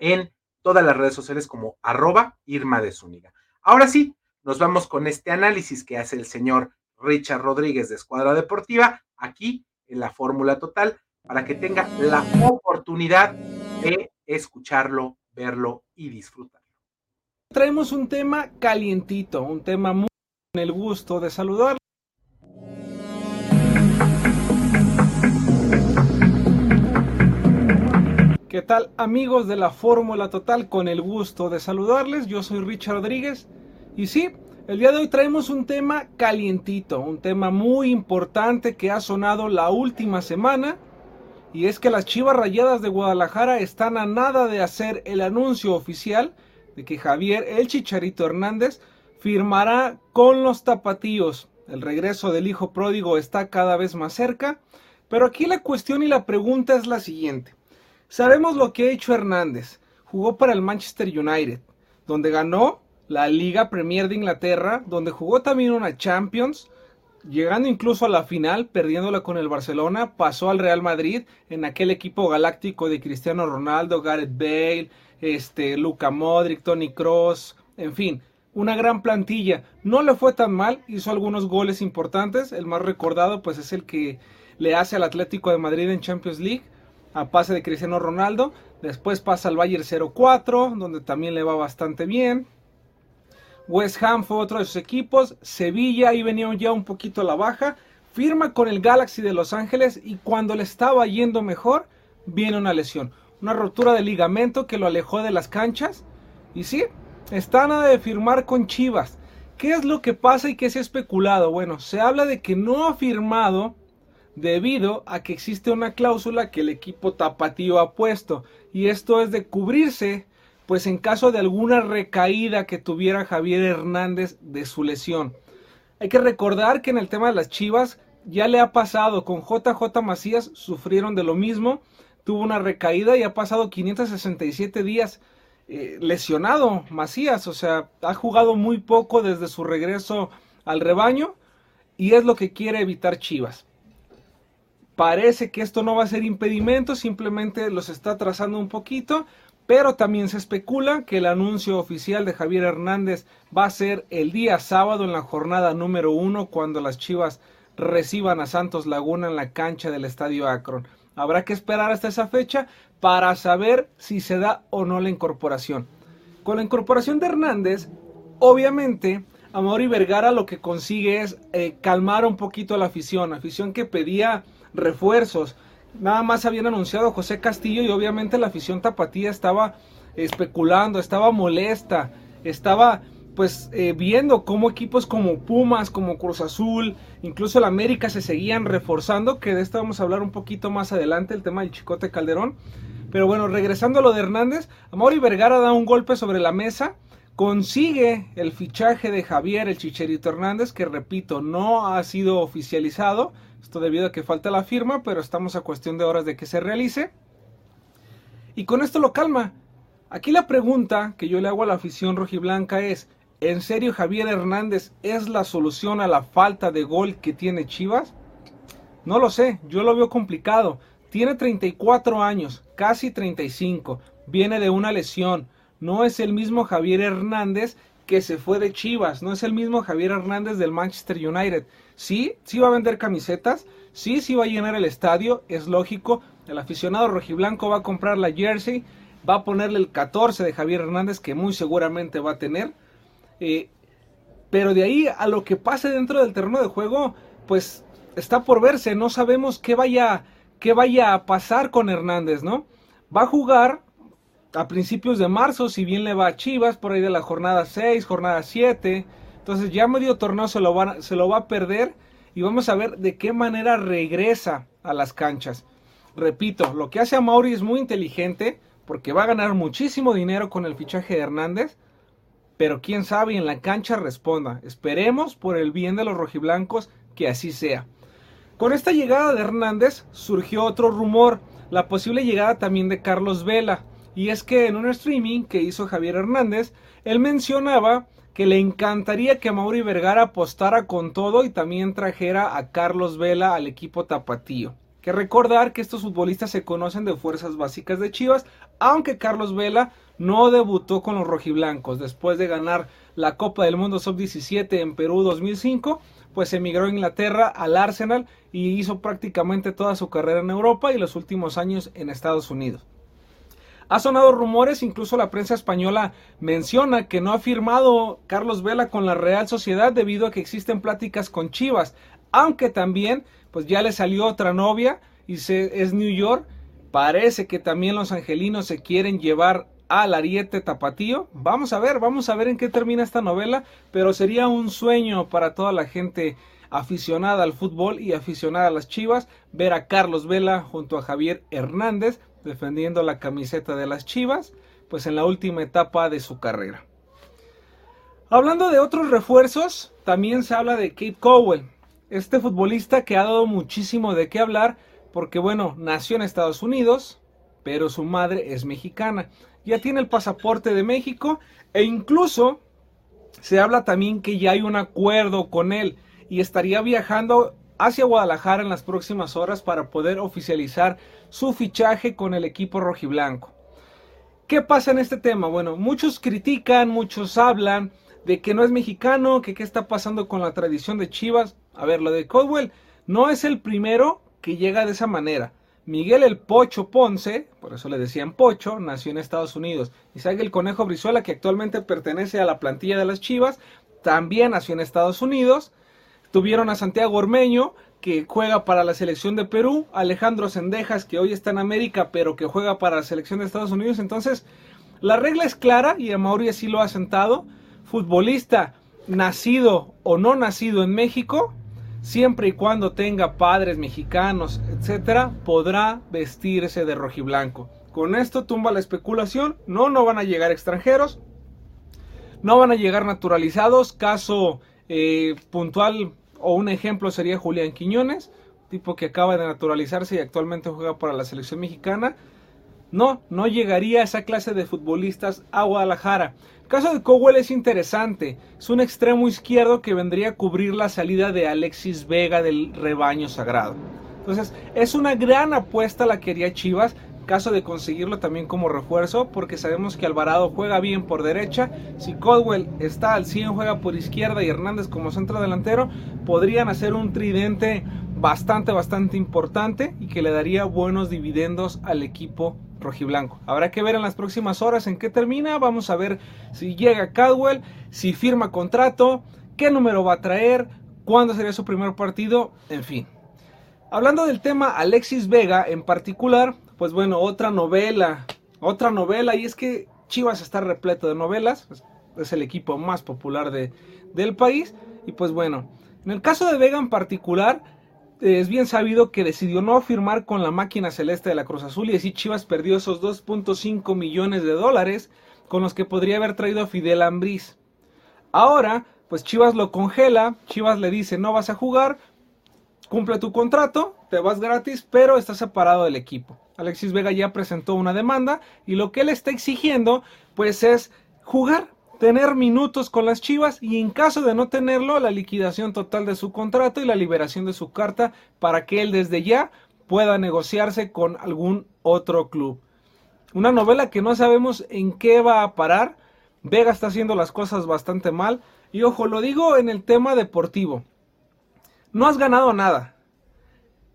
en todas las redes sociales como arroba Irma de Zúñiga. Ahora sí, nos vamos con este análisis que hace el señor Richard Rodríguez de Escuadra Deportiva aquí en la fórmula total para que tenga la oportunidad de escucharlo, verlo y disfrutarlo. Traemos un tema calientito, un tema muy con el gusto de saludar. ¿Qué tal amigos de la Fórmula Total? Con el gusto de saludarles, yo soy Richard Rodríguez y sí, el día de hoy traemos un tema calientito, un tema muy importante que ha sonado la última semana y es que las Chivas Rayadas de Guadalajara están a nada de hacer el anuncio oficial de que Javier El Chicharito Hernández firmará con los tapatíos. El regreso del hijo pródigo está cada vez más cerca, pero aquí la cuestión y la pregunta es la siguiente. Sabemos lo que ha hecho Hernández. Jugó para el Manchester United, donde ganó la Liga Premier de Inglaterra, donde jugó también una Champions, llegando incluso a la final, perdiéndola con el Barcelona, pasó al Real Madrid en aquel equipo galáctico de Cristiano Ronaldo, Gareth Bale, este, Luca Modric, Tony Cross, en fin, una gran plantilla. No le fue tan mal, hizo algunos goles importantes, el más recordado pues es el que le hace al Atlético de Madrid en Champions League, a pase de Cristiano Ronaldo, después pasa al Bayern 04, donde también le va bastante bien, West Ham fue otro de sus equipos. Sevilla ahí venía ya un poquito a la baja. Firma con el Galaxy de Los Ángeles y cuando le estaba yendo mejor, viene una lesión. Una rotura de ligamento que lo alejó de las canchas. Y sí, está nada de firmar con Chivas. ¿Qué es lo que pasa y qué se ha especulado? Bueno, se habla de que no ha firmado debido a que existe una cláusula que el equipo tapatío ha puesto. Y esto es de cubrirse pues en caso de alguna recaída que tuviera Javier Hernández de su lesión. Hay que recordar que en el tema de las Chivas ya le ha pasado con JJ Macías, sufrieron de lo mismo, tuvo una recaída y ha pasado 567 días eh, lesionado Macías, o sea, ha jugado muy poco desde su regreso al rebaño y es lo que quiere evitar Chivas. Parece que esto no va a ser impedimento, simplemente los está trazando un poquito pero también se especula que el anuncio oficial de Javier Hernández va a ser el día sábado en la jornada número uno cuando las Chivas reciban a Santos Laguna en la cancha del Estadio Akron. Habrá que esperar hasta esa fecha para saber si se da o no la incorporación. Con la incorporación de Hernández, obviamente, Amaury Vergara lo que consigue es eh, calmar un poquito a la afición, afición que pedía refuerzos, nada más habían anunciado José Castillo y obviamente la afición tapatía estaba especulando, estaba molesta, estaba pues eh, viendo cómo equipos como Pumas, como Cruz Azul, incluso el América se seguían reforzando, que de esto vamos a hablar un poquito más adelante, el tema del Chicote Calderón. Pero bueno, regresando a lo de Hernández, Amaury Vergara da un golpe sobre la mesa, consigue el fichaje de Javier el Chicherito Hernández, que repito, no ha sido oficializado, esto debido a que falta la firma, pero estamos a cuestión de horas de que se realice. Y con esto lo calma. Aquí la pregunta que yo le hago a la afición rojiblanca es, ¿en serio Javier Hernández es la solución a la falta de gol que tiene Chivas? No lo sé, yo lo veo complicado. Tiene 34 años, casi 35, viene de una lesión. No es el mismo Javier Hernández que se fue de Chivas, no es el mismo Javier Hernández del Manchester United. Sí, sí va a vender camisetas, sí, sí va a llenar el estadio, es lógico. El aficionado rojiblanco va a comprar la jersey, va a ponerle el 14 de Javier Hernández, que muy seguramente va a tener. Eh, pero de ahí a lo que pase dentro del terreno de juego, pues está por verse. No sabemos qué vaya, qué vaya a pasar con Hernández, ¿no? Va a jugar a principios de marzo, si bien le va a Chivas, por ahí de la jornada 6, jornada 7 entonces ya medio torneo se lo, va, a perder y vamos a ver de qué manera regresa a las canchas. Repito, lo que hace a Mauri es muy inteligente porque va a ganar muchísimo dinero con el fichaje de Hernández, pero quién sabe en la cancha responda. Esperemos por el bien de los rojiblancos que así sea. Con esta llegada de Hernández surgió otro rumor, la posible llegada también de Carlos Vela. Y es que en un streaming que hizo Javier Hernández, él mencionaba que le encantaría que Mauri Vergara apostara con todo y también trajera a Carlos Vela al equipo tapatío. Que recordar que estos futbolistas se conocen de fuerzas básicas de Chivas, aunque Carlos Vela no debutó con los rojiblancos después de ganar la Copa del Mundo Sub-17 en Perú 2005, pues emigró a Inglaterra al Arsenal y hizo prácticamente toda su carrera en Europa y los últimos años en Estados Unidos. Ha sonado rumores, incluso la prensa española menciona que no ha firmado Carlos Vela con la Real Sociedad debido a que existen pláticas con Chivas, aunque también pues ya le salió otra novia y es New York. Parece que también los angelinos se quieren llevar al ariete tapatío. Vamos a ver, vamos a ver en qué termina esta novela, pero sería un sueño para toda la gente aficionada al fútbol y aficionada a las Chivas ver a Carlos Vela junto a Javier Hernández defendiendo la camiseta de las Chivas, pues en la última etapa de su carrera. Hablando de otros refuerzos, también se habla de Kate Cowell, este futbolista que ha dado muchísimo de qué hablar porque bueno, nació en Estados Unidos, pero su madre es mexicana. Ya tiene el pasaporte de México e incluso se habla también que ya hay un acuerdo con él y estaría viajando hacia Guadalajara en las próximas horas para poder oficializar su fichaje con el equipo rojiblanco. ¿Qué pasa en este tema? Bueno, muchos critican, muchos hablan de que no es mexicano, que qué está pasando con la tradición de Chivas. A ver, lo de Codwell no es el primero que llega de esa manera. Miguel el Pocho Ponce, por eso le decían Pocho, nació en Estados Unidos. Isaac el Conejo Brizuela, que actualmente pertenece a la plantilla de las Chivas, también nació en Estados Unidos. Tuvieron a Santiago Ormeño, que juega para la selección de Perú, Alejandro Sendejas, que hoy está en América, pero que juega para la selección de Estados Unidos. Entonces, la regla es clara y a Mauri así lo ha sentado. Futbolista nacido o no nacido en México, siempre y cuando tenga padres mexicanos, etcétera, podrá vestirse de rojiblanco. Con esto tumba la especulación. No, no van a llegar extranjeros. No van a llegar naturalizados. Caso eh, puntual o un ejemplo sería Julián Quiñones, tipo que acaba de naturalizarse y actualmente juega para la selección mexicana. No, no llegaría esa clase de futbolistas a Guadalajara. El caso de Cowell es interesante. Es un extremo izquierdo que vendría a cubrir la salida de Alexis Vega del rebaño sagrado. Entonces, es una gran apuesta la que haría Chivas caso de conseguirlo también como refuerzo, porque sabemos que Alvarado juega bien por derecha, si Caldwell está al 100 juega por izquierda y Hernández como centro delantero, podrían hacer un tridente bastante, bastante importante y que le daría buenos dividendos al equipo rojiblanco. Habrá que ver en las próximas horas en qué termina, vamos a ver si llega Caldwell, si firma contrato, qué número va a traer, cuándo sería su primer partido, en fin. Hablando del tema Alexis Vega en particular, pues bueno, otra novela, otra novela, y es que Chivas está repleto de novelas, es el equipo más popular de, del país, y pues bueno, en el caso de Vega en particular, es bien sabido que decidió no firmar con la máquina celeste de la Cruz Azul y así Chivas perdió esos 2.5 millones de dólares con los que podría haber traído a Fidel Ambriz. Ahora, pues Chivas lo congela, Chivas le dice no vas a jugar, cumple tu contrato, te vas gratis, pero estás separado del equipo. Alexis Vega ya presentó una demanda y lo que él está exigiendo pues es jugar, tener minutos con las Chivas y en caso de no tenerlo la liquidación total de su contrato y la liberación de su carta para que él desde ya pueda negociarse con algún otro club. Una novela que no sabemos en qué va a parar. Vega está haciendo las cosas bastante mal y ojo, lo digo en el tema deportivo. No has ganado nada.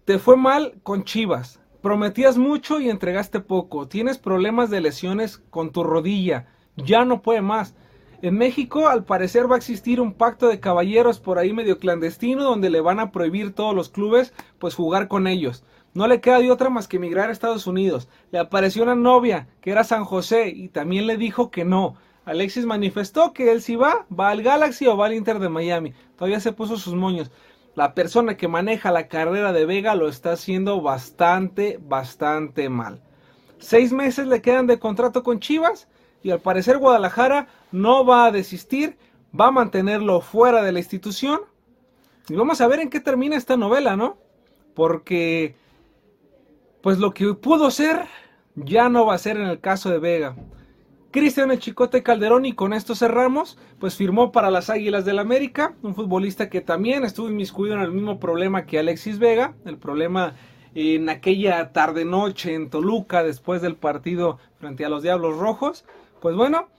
Te fue mal con Chivas Prometías mucho y entregaste poco. Tienes problemas de lesiones con tu rodilla. Ya no puede más. En México, al parecer, va a existir un pacto de caballeros por ahí medio clandestino donde le van a prohibir todos los clubes pues jugar con ellos. No le queda de otra más que emigrar a Estados Unidos. Le apareció una novia que era San José y también le dijo que no. Alexis manifestó que él si va, va al Galaxy o va al Inter de Miami. Todavía se puso sus moños la persona que maneja la carrera de Vega lo está haciendo bastante, bastante mal. Seis meses le quedan de contrato con Chivas y al parecer Guadalajara no va a desistir, va a mantenerlo fuera de la institución. Y vamos a ver en qué termina esta novela, ¿no? Porque, pues lo que pudo ser, ya no va a ser en el caso de Vega. Cristian El Chicote Calderón y con esto cerramos, pues firmó para las Águilas del América, un futbolista que también estuvo inmiscuido en el mismo problema que Alexis Vega, el problema en aquella tarde noche en Toluca después del partido frente a los Diablos Rojos. Pues bueno,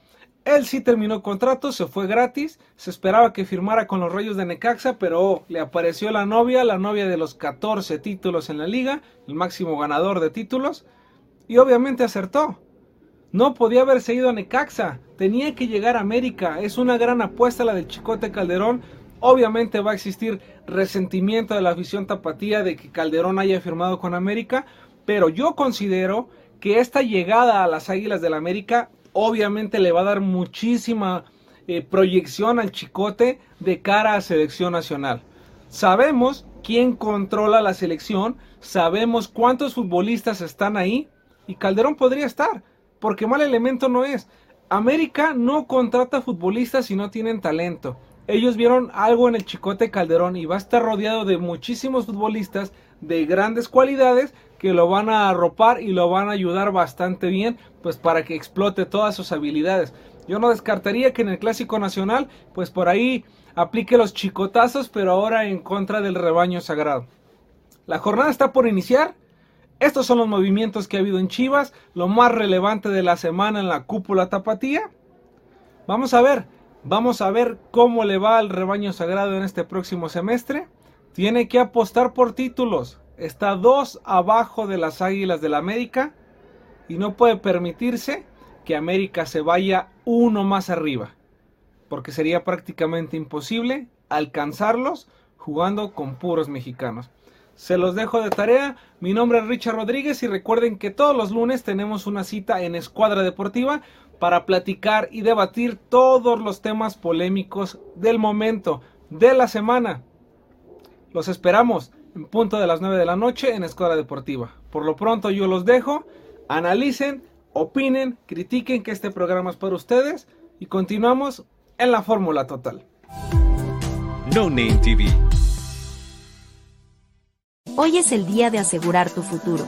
él sí terminó contrato, se fue gratis, se esperaba que firmara con los Rayos de Necaxa, pero le apareció la novia, la novia de los 14 títulos en la liga, el máximo ganador de títulos, y obviamente acertó No podía haberse ido a Necaxa, tenía que llegar a América. Es una gran apuesta la del Chicote Calderón. Obviamente va a existir resentimiento de la afición tapatía de que Calderón haya firmado con América, pero yo considero que esta llegada a las Águilas del la América obviamente le va a dar muchísima eh, proyección al Chicote de cara a selección nacional. Sabemos quién controla la selección, sabemos cuántos futbolistas están ahí y Calderón podría estar porque mal elemento no es. América no contrata futbolistas si no tienen talento. Ellos vieron algo en el Chicote Calderón y va a estar rodeado de muchísimos futbolistas de grandes cualidades que lo van a arropar y lo van a ayudar bastante bien pues para que explote todas sus habilidades. Yo no descartaría que en el Clásico Nacional pues por ahí aplique los chicotazos pero ahora en contra del rebaño sagrado. La jornada está por iniciar estos son los movimientos que ha habido en Chivas, lo más relevante de la semana en la cúpula tapatía. Vamos a ver, vamos a ver cómo le va al rebaño sagrado en este próximo semestre. Tiene que apostar por títulos. Está dos abajo de las Águilas del la América y no puede permitirse que América se vaya uno más arriba, porque sería prácticamente imposible alcanzarlos jugando con puros mexicanos. Se los dejo de tarea. Mi nombre es Richard Rodríguez y recuerden que todos los lunes tenemos una cita en Escuadra Deportiva para platicar y debatir todos los temas polémicos del momento, de la semana. Los esperamos en punto de las 9 de la noche en Escuadra Deportiva. Por lo pronto yo los dejo. Analicen, opinen, critiquen que este programa es para ustedes y continuamos en la fórmula total. No Name TV Hoy es el día de asegurar tu futuro.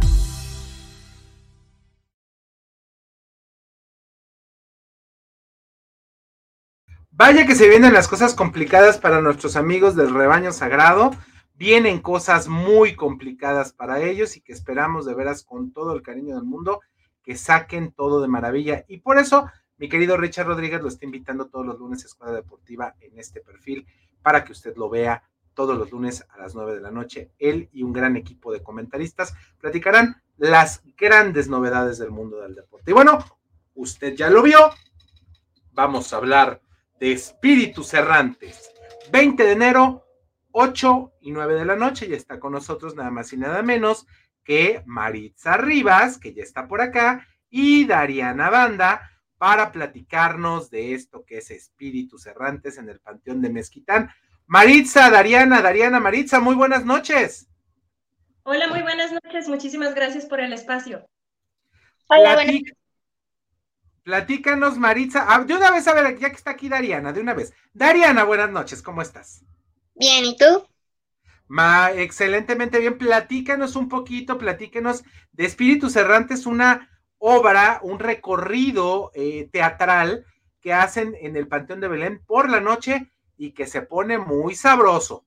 Vaya que se vienen las cosas complicadas para nuestros amigos del rebaño sagrado. Vienen cosas muy complicadas para ellos y que esperamos de veras con todo el cariño del mundo que saquen todo de maravilla. Y por eso, mi querido Richard Rodríguez lo está invitando todos los lunes a Escuela Deportiva en este perfil para que usted lo vea todos los lunes a las 9 de la noche. Él y un gran equipo de comentaristas platicarán las grandes novedades del mundo del deporte. Y bueno, usted ya lo vio. Vamos a hablar de Espíritus Errantes. 20 de enero, 8 y 9 de la noche, ya está con nosotros nada más y nada menos que Maritza Rivas, que ya está por acá, y Dariana Banda para platicarnos de esto que es Espíritus Errantes en el Panteón de Mezquitán. Maritza, Dariana, Dariana, Maritza, muy buenas noches. Hola, muy buenas noches, muchísimas gracias por el espacio. Hola, buenas Platícanos, Maritza. Ah, de una vez, a ver, ya que está aquí Dariana, de una vez. Dariana, buenas noches, ¿cómo estás? Bien, ¿y tú? Ma, excelentemente bien. Platícanos un poquito, platícanos de Espíritus Errantes, una obra, un recorrido eh, teatral que hacen en el Panteón de Belén por la noche y que se pone muy sabroso.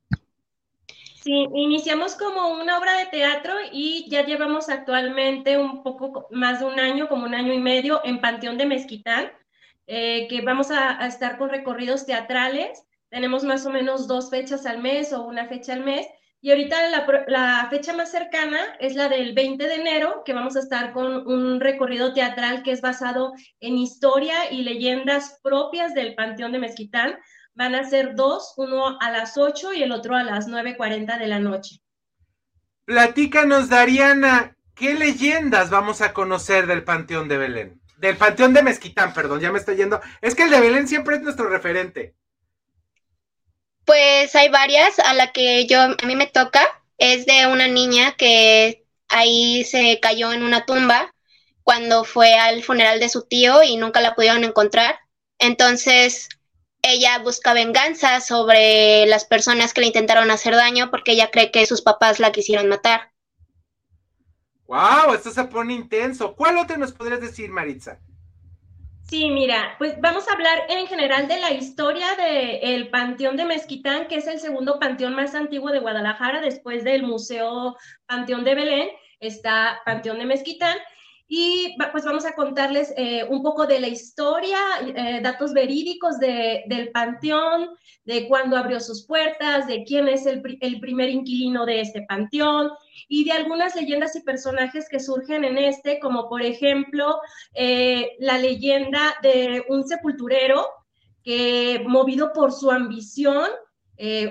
Sí, iniciamos como una obra de teatro y ya llevamos actualmente un poco más de un año, como un año y medio, en Panteón de Mezquitán, eh, que vamos a, a, estar con recorridos teatrales. Tenemos más o menos dos fechas al mes o una fecha al mes. Y ahorita la, la, fecha más cercana es la del 20 de enero, que vamos a estar con un recorrido teatral que es basado en historia y leyendas propias del Panteón de Mezquitán van a ser dos, uno a las 8 y el otro a las 9.40 de la noche. Platícanos, Dariana, ¿qué leyendas vamos a conocer del Panteón de Belén? Del Panteón de Mezquitán, perdón, ya me estoy yendo. Es que el de Belén siempre es nuestro referente. Pues hay varias, a la que yo, a mí me toca, es de una niña que ahí se cayó en una tumba cuando fue al funeral de su tío y nunca la pudieron encontrar. Entonces, ella busca venganza sobre las personas que le intentaron hacer daño porque ella cree que sus papás la quisieron matar. ¡Wow! Esto se pone intenso. ¿Cuál otro nos podrías decir, Maritza? Sí, mira, pues vamos a hablar en general de la historia del Panteón de Mezquitán, que es el segundo panteón más antiguo de Guadalajara, después del Museo Panteón de Belén, está Panteón de Mezquitán. Y pues vamos a contarles eh, un poco de la historia, eh, datos verídicos de, del panteón, de cuándo abrió sus puertas, de quién es el, el, primer inquilino de este panteón y de algunas leyendas y personajes que surgen en este, como por ejemplo eh, la leyenda de un sepulturero que movido por su ambición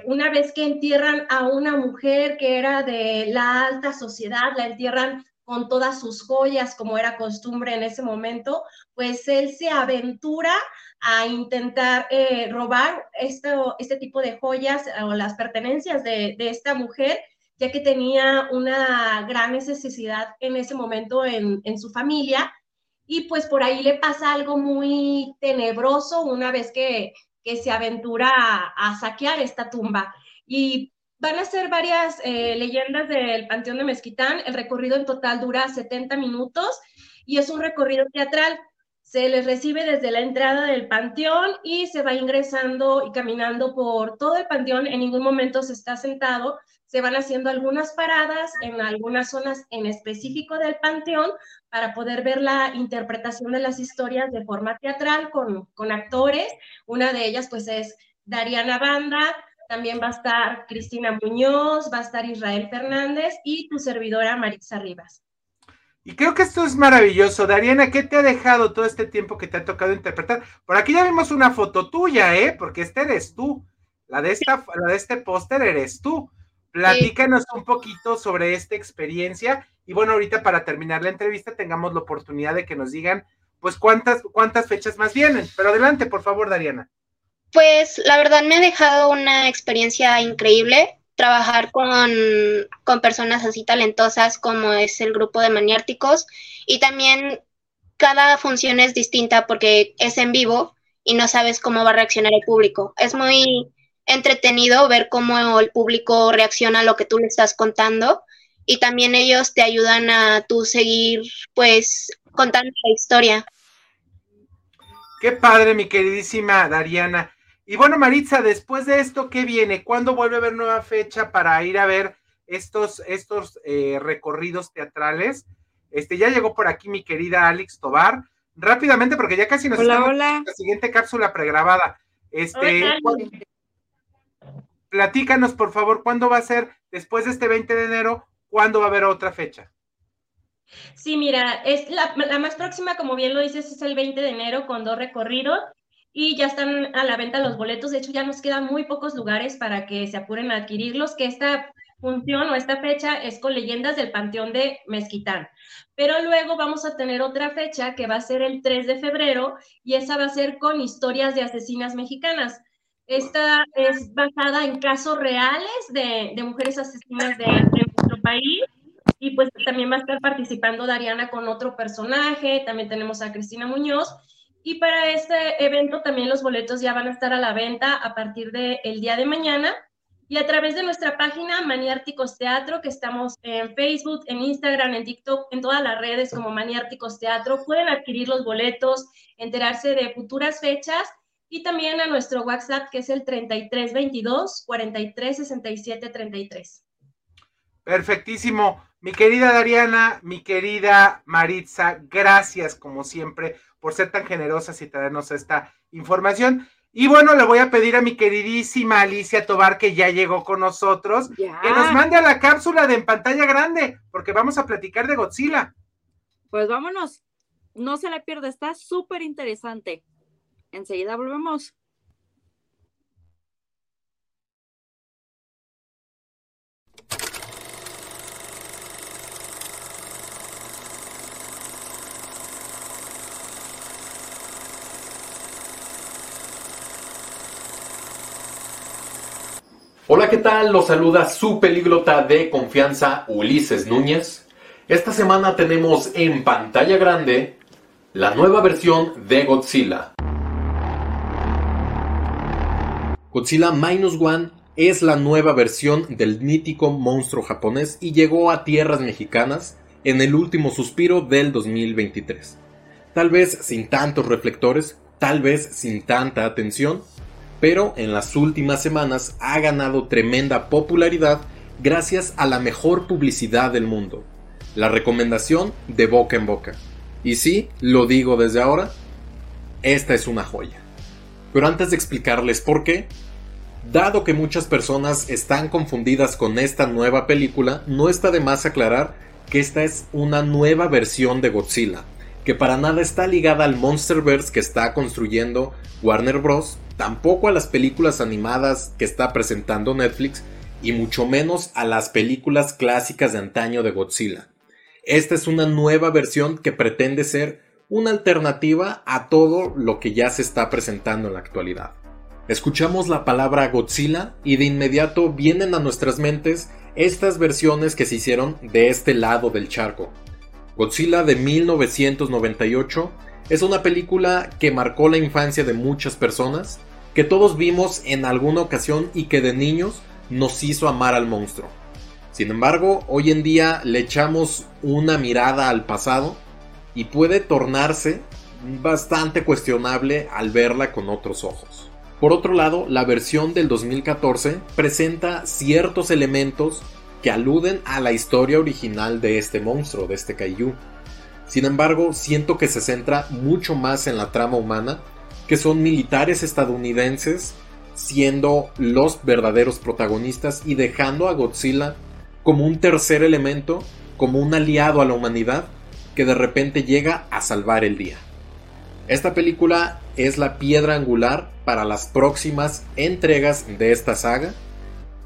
una vez que entierran a una mujer que era de la alta sociedad, la entierran con todas sus joyas, como era costumbre en ese momento, pues él se aventura a intentar eh, robar esto, este tipo de joyas o las pertenencias de, de, esta mujer, ya que tenía una gran necesidad en ese momento en, en su familia. Y pues por ahí le pasa algo muy tenebroso una vez que, que se aventura a, a saquear esta tumba. Y Van a ser varias eh, leyendas del Panteón de Mezquitán. El recorrido en total dura 70 minutos y es un recorrido teatral. Se les recibe desde la entrada del panteón y se va ingresando y caminando por todo el panteón. En ningún momento se está sentado. Se van haciendo algunas paradas en algunas zonas en específico del panteón para poder ver la interpretación de las historias de forma teatral con, con actores. Una de ellas pues es Dariana Banda, también va a estar Cristina Muñoz, va a estar Israel Fernández y tu servidora Maritza Rivas. Y creo que esto es maravilloso. Dariana, ¿qué te ha dejado todo este tiempo que te ha tocado interpretar? Por aquí ya vimos una foto tuya, ¿eh? Porque este eres tú. La de, esta, la de este póster eres tú. Platícanos un poquito sobre esta experiencia. Y bueno, ahorita para terminar la entrevista tengamos la oportunidad de que nos digan, pues, cuántas, cuántas fechas más vienen. Pero adelante, por favor, Dariana. Pues la verdad me ha dejado una experiencia increíble trabajar con, con, personas así talentosas como es el grupo de maniárticos y también cada función es distinta porque es en vivo y no sabes cómo va a reaccionar el público. Es muy entretenido ver cómo el público reacciona a lo que tú le estás contando y también ellos te ayudan a tú seguir pues contando la historia. Qué padre, mi queridísima Dariana. Y bueno, Maritza, después de esto, ¿qué viene? ¿Cuándo vuelve a haber nueva fecha para ir a ver estos, estos eh, recorridos teatrales? Este, ya llegó por aquí mi querida Alex Tobar. Rápidamente, porque ya casi nos hola, hola. la siguiente cápsula pregrabada. Este, hola, platícanos, por favor, ¿cuándo va a ser después de este 20 de enero? ¿Cuándo va a haber otra fecha? Sí, mira, es la, la más próxima, como bien lo dices, es el 20 de enero con dos recorridos y ya están a la venta los boletos. De hecho, ya nos quedan muy pocos lugares para que se apuren a adquirirlos, que esta función o esta fecha es con leyendas del Panteón de Mezquitán. Pero luego vamos a tener otra fecha que va a ser el 3 de febrero y esa va a ser con historias de asesinas mexicanas. Esta es basada en casos reales de, de mujeres asesinas de, de nuestro país y pues también va a estar participando Dariana con otro personaje, también tenemos a Cristina Muñoz Y para este evento también los boletos ya van a estar a la venta a partir del día de mañana. Y a través de nuestra página Maniárticos Teatro, que estamos en Facebook, en Instagram, en TikTok, en todas las redes como Maniárticos Teatro, pueden adquirir los boletos, enterarse de futuras fechas y también a nuestro WhatsApp que es el 3322 4367 33. Perfectísimo. Mi querida Dariana, mi querida Maritza, gracias como siempre por ser tan generosas y traernos esta información. Y bueno, le voy a pedir a mi queridísima Alicia Tobar, que ya llegó con nosotros, que nos mande a la cápsula de en pantalla grande, porque vamos a platicar de Godzilla. Pues vámonos, no se la pierda, está súper interesante. Enseguida volvemos. Hola, ¿qué tal? Los saluda su pelíglota de confianza, Ulises Núñez. Esta semana tenemos en pantalla grande la nueva versión de Godzilla. Godzilla Minus One es la nueva versión del mítico monstruo japonés y llegó a tierras mexicanas en el último suspiro del 2023. Tal vez sin tantos reflectores, tal vez sin tanta atención, pero en las últimas semanas ha ganado tremenda popularidad gracias a la mejor publicidad del mundo, la recomendación de boca en boca. Y sí, lo digo desde ahora, esta es una joya. Pero antes de explicarles por qué, dado que muchas personas están confundidas con esta nueva película, no está de más aclarar que esta es una nueva versión de Godzilla, que para nada está ligada al Monsterverse que está construyendo Warner Bros., tampoco a las películas animadas que está presentando Netflix, y mucho menos a las películas clásicas de antaño de Godzilla. Esta es una nueva versión que pretende ser una alternativa a todo lo que ya se está presentando en la actualidad. Escuchamos la palabra Godzilla y de inmediato vienen a nuestras mentes estas versiones que se hicieron de este lado del charco, Godzilla de 1998 es una película que marcó la infancia de muchas personas, que todos vimos en alguna ocasión y que de niños nos hizo amar al monstruo. Sin embargo, hoy en día le echamos una mirada al pasado y puede tornarse bastante cuestionable al verla con otros ojos. Por otro lado, la versión del 2014 presenta ciertos elementos que aluden a la historia original de este monstruo, de este kaiju. Sin embargo, siento que se centra mucho más en la trama humana, que son militares estadounidenses siendo los verdaderos protagonistas y dejando a Godzilla como un tercer elemento, como un aliado a la humanidad que de repente llega a salvar el día. Esta película es la piedra angular para las próximas entregas de esta saga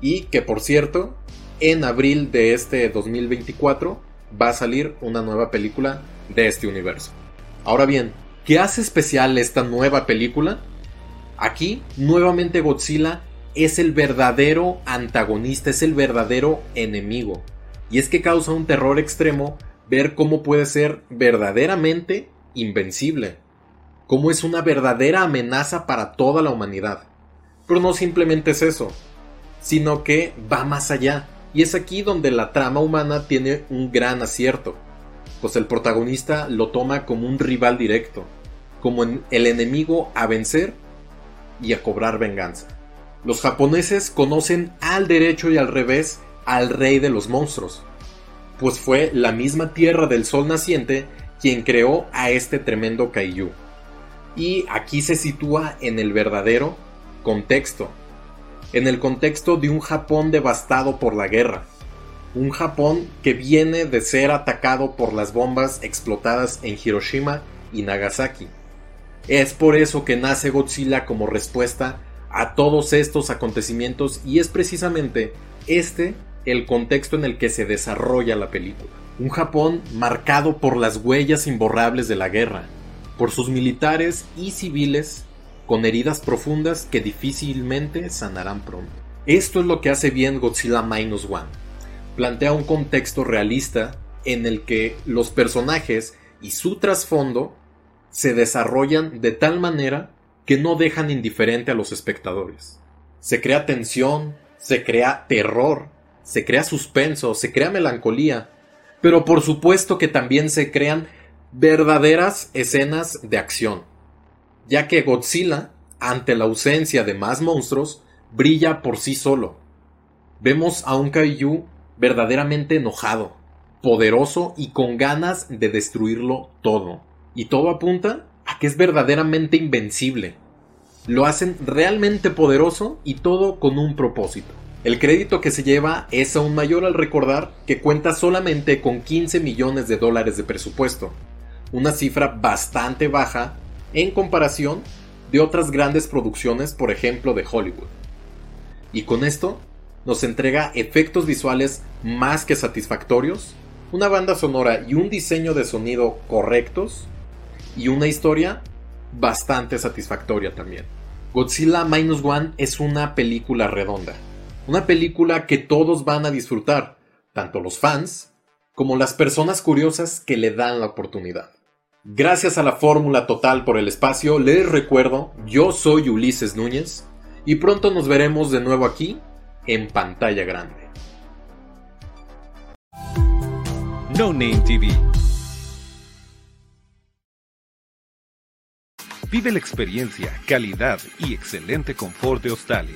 y que por cierto en abril de este 2024 va a salir una nueva película de este universo. Ahora bien, ¿qué hace especial esta nueva película? Aquí, nuevamente Godzilla es el verdadero antagonista, es el verdadero enemigo. Y es que causa un terror extremo ver cómo puede ser verdaderamente invencible. Cómo es una verdadera amenaza para toda la humanidad. Pero no simplemente es eso, sino que va más allá y es aquí donde la trama humana tiene un gran acierto, pues el protagonista lo toma como un rival directo, como el enemigo a vencer y a cobrar venganza. Los japoneses conocen al derecho y al revés al rey de los monstruos, pues fue la misma tierra del sol naciente quien creó a este tremendo kaiju. Y aquí se sitúa en el verdadero contexto en el contexto de un Japón devastado por la guerra. Un Japón que viene de ser atacado por las bombas explotadas en Hiroshima y Nagasaki. Es por eso que nace Godzilla como respuesta a todos estos acontecimientos y es precisamente este el contexto en el que se desarrolla la película. Un Japón marcado por las huellas imborrables de la guerra, por sus militares y civiles con heridas profundas que difícilmente sanarán pronto. Esto es lo que hace bien Godzilla Minus One. Plantea un contexto realista en el que los personajes y su trasfondo se desarrollan de tal manera que no dejan indiferente a los espectadores. Se crea tensión, se crea terror, se crea suspenso, se crea melancolía, pero por supuesto que también se crean verdaderas escenas de acción, ya que Godzilla, ante la ausencia de más monstruos, brilla por sí solo. Vemos a un Kaiju verdaderamente enojado, poderoso y con ganas de destruirlo todo. Y todo apunta a que es verdaderamente invencible. Lo hacen realmente poderoso y todo con un propósito. El crédito que se lleva es aún mayor al recordar que cuenta solamente con 15 millones de dólares de presupuesto, una cifra bastante baja en comparación de otras grandes producciones, por ejemplo, de Hollywood. Y con esto nos entrega efectos visuales más que satisfactorios, una banda sonora y un diseño de sonido correctos, y una historia bastante satisfactoria también. Godzilla Minus One es una película redonda, una película que todos van a disfrutar, tanto los fans como las personas curiosas que le dan la oportunidad. Gracias a la fórmula total por el espacio, les recuerdo, yo soy Ulises Núñez y pronto nos veremos de nuevo aquí en pantalla grande. No Name TV. Vive la experiencia, calidad y excelente confort de Australia.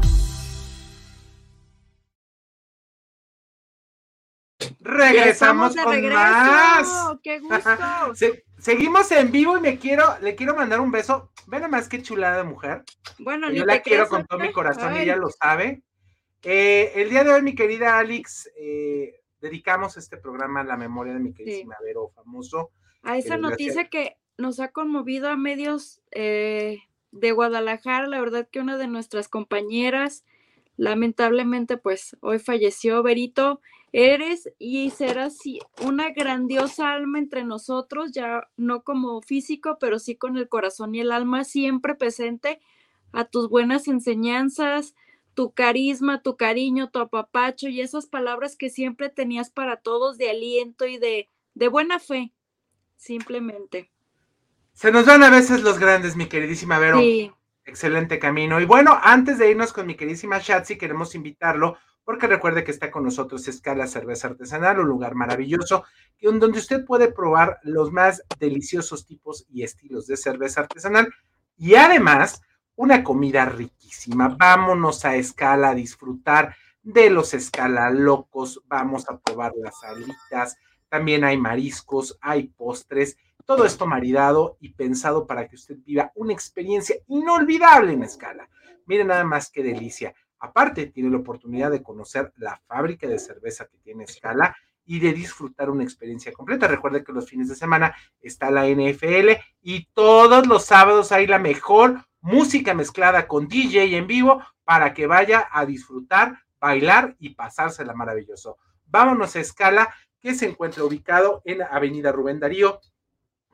Regresamos con regreso. más. ¡Qué gusto! Se- seguimos en vivo y me quiero, le quiero mandar un beso. Ven más que chulada de mujer. Bueno, Yo la quiero con todo mi corazón ella lo sabe. Eh, el día de hoy, mi querida Alex, eh, dedicamos este programa a la memoria de mi queridísima Vero Famoso. A esa noticia que nos ha conmovido a medios eh, de Guadalajara, la verdad que una de nuestras compañeras, lamentablemente, pues hoy falleció. Berito, eres y serás una grandiosa alma entre nosotros, ya no como físico, pero sí con el corazón y el alma siempre presente a tus buenas enseñanzas, tu carisma, tu cariño, tu apapacho y esas palabras que siempre tenías para todos de aliento y de, de buena fe, simplemente. Se nos van a veces los grandes, mi queridísima Vero. Sí. Excelente camino. Y bueno, antes de irnos con mi queridísima Shatsi, queremos invitarlo, porque recuerde que está con nosotros Escala Cerveza Artesanal, un lugar maravilloso, que- donde usted puede probar los más deliciosos tipos y estilos de cerveza artesanal y además una comida riquísima. Vámonos a Escala a disfrutar de los Escala locos, vamos a probar las alitas, también hay mariscos, hay postres, todo esto maridado y pensado para que usted viva una experiencia inolvidable en escala. Miren nada más qué delicia. Aparte, tiene la oportunidad de conocer la fábrica de cerveza que tiene escala y de disfrutar una experiencia completa. Recuerde que los fines de semana está la NFL y todos los sábados hay la mejor música mezclada con DJ en vivo para que vaya a disfrutar, bailar y pasársela maravilloso. Vámonos a Escala, que se encuentra ubicado en Avenida Rubén Darío,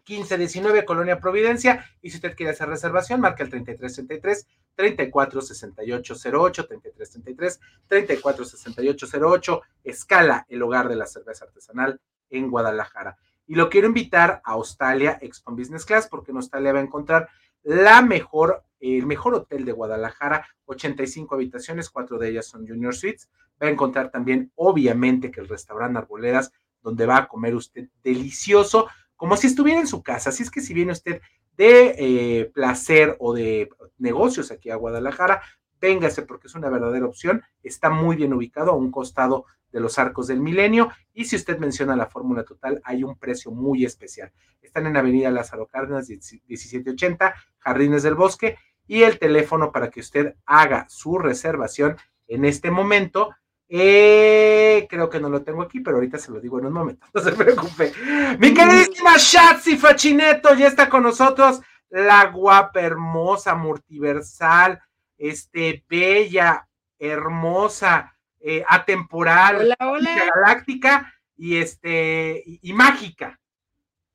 1519, Colonia Providencia. Y si usted quiere hacer reservación, marca el 3333 346808, 3333 346808, Escala, el hogar de la cerveza artesanal en Guadalajara. Y lo quiero invitar a Australia Expo Business Class porque en Australia va a encontrar la mejor, el mejor hotel de Guadalajara, 85 habitaciones, cuatro de ellas son Junior Suites. Va a encontrar también, obviamente, que el restaurante Arboledas, donde va a comer usted delicioso, como si estuviera en su casa. Así es que si viene usted de eh, placer o de negocios aquí a Guadalajara, véngase porque es una verdadera opción. Está muy bien ubicado a un costado de los arcos del milenio. Y si usted menciona la fórmula total, hay un precio muy especial. Están en Avenida Lázaro Cárdenas, 1780, Jardines del Bosque. Y el teléfono para que usted haga su reservación en este momento eh, creo que no lo tengo aquí, pero ahorita se lo digo en un momento, no se preocupe. Mi queridísima Shatsi Fachineto ya está con nosotros, la guapa, hermosa, multiversal, este, bella, hermosa, eh, atemporal, galáctica y este, y, mágica.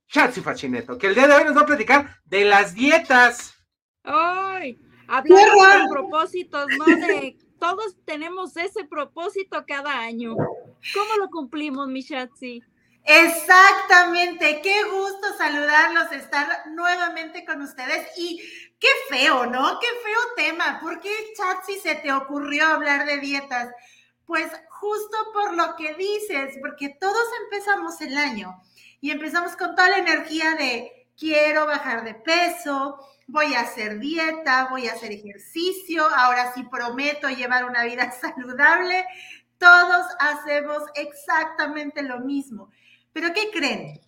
Shatsi Fachineto, que el día de hoy nos va a platicar de las dietas. Ay, hablando de propósitos, ¿no? De todos tenemos ese propósito cada año. ¿Cómo lo cumplimos, Mishatsi? Exactamente, qué gusto saludarlos, estar nuevamente con ustedes y qué feo, ¿no? Qué feo tema. ¿Por qué, Chatsi, se te ocurrió hablar de dietas? Pues justo por lo que dices, porque todos empezamos el año y empezamos con toda la energía de quiero bajar de peso, voy a hacer dieta, voy a hacer ejercicio, ahora sí prometo llevar una vida saludable. Todos hacemos exactamente lo mismo. Pero ¿qué creen?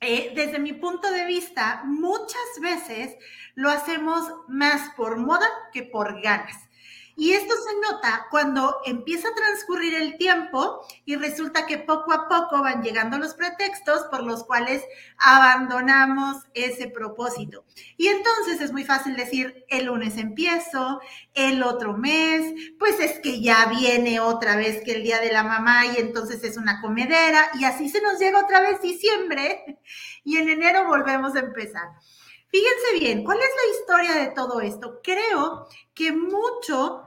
Eh, desde mi punto de vista, muchas veces lo hacemos más por moda que por ganas. Y esto se nota cuando empieza a transcurrir el tiempo y resulta que poco a poco van llegando los pretextos por los cuales abandonamos ese propósito. Y entonces es muy fácil decir, el lunes empiezo, el otro mes, pues es que ya viene otra vez que el día de la mamá y entonces es una comedera y así se nos llega otra vez diciembre y en enero volvemos a empezar. Fíjense bien, ¿cuál es la historia de todo esto? Creo que mucho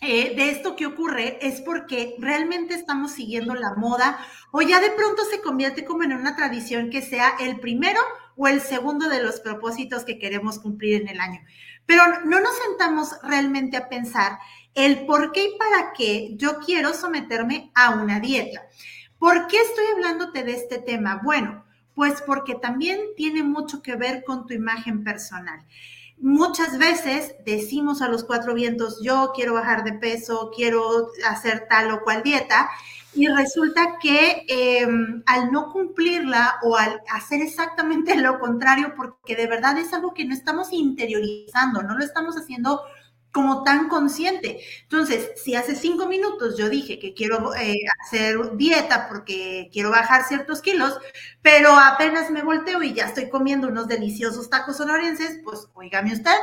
eh, de esto que ocurre es porque realmente estamos siguiendo la moda o ya de pronto se convierte como en una tradición que sea el primero o el segundo de los propósitos que queremos cumplir en el año. Pero no nos sentamos realmente a pensar el por qué y para qué yo quiero someterme a una dieta. ¿Por qué estoy hablándote de este tema? Bueno, pues porque también tiene mucho que ver con tu imagen personal. Muchas veces decimos a los cuatro vientos, yo quiero bajar de peso, quiero hacer tal o cual dieta, y resulta que em, al no cumplirla o al hacer exactamente lo contrario, porque de verdad es algo que no estamos interiorizando, no lo estamos haciendo como tan consciente. Entonces, si hace cinco minutos yo dije que quiero eh, hacer dieta porque quiero bajar ciertos kilos, pero apenas me volteo y ya estoy comiendo unos deliciosos tacos sonorenses, pues oígame usted,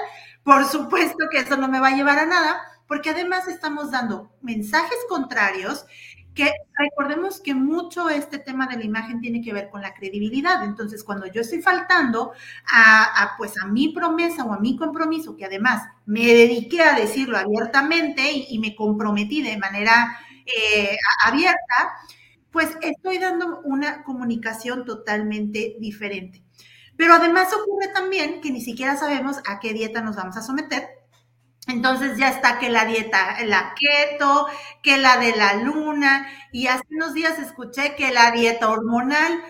por supuesto que eso no me va a llevar a nada, porque además estamos dando mensajes contrarios que recordemos que mucho este tema de la imagen tiene que ver con la credibilidad. Entonces, cuando yo estoy faltando a, pues a mi promesa o a mi compromiso, que además me dediqué a decirlo abiertamente y, me comprometí de manera eh, abierta, pues estoy dando una comunicación totalmente diferente. Pero además ocurre también que ni siquiera sabemos a qué dieta nos vamos a someter entonces ya está que la dieta, la keto, que la de la luna, y hace unos días escuché que la dieta hormonal.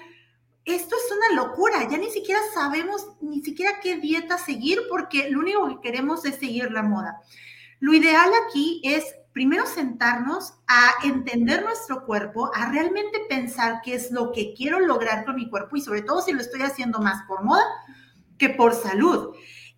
Esto es una locura, ya ni siquiera sabemos ni siquiera qué dieta seguir porque lo único que queremos es seguir la moda. Lo ideal aquí es primero sentarnos a entender nuestro cuerpo, a realmente pensar qué es lo que quiero lograr con mi cuerpo y sobre todo si lo estoy haciendo más por moda que por salud.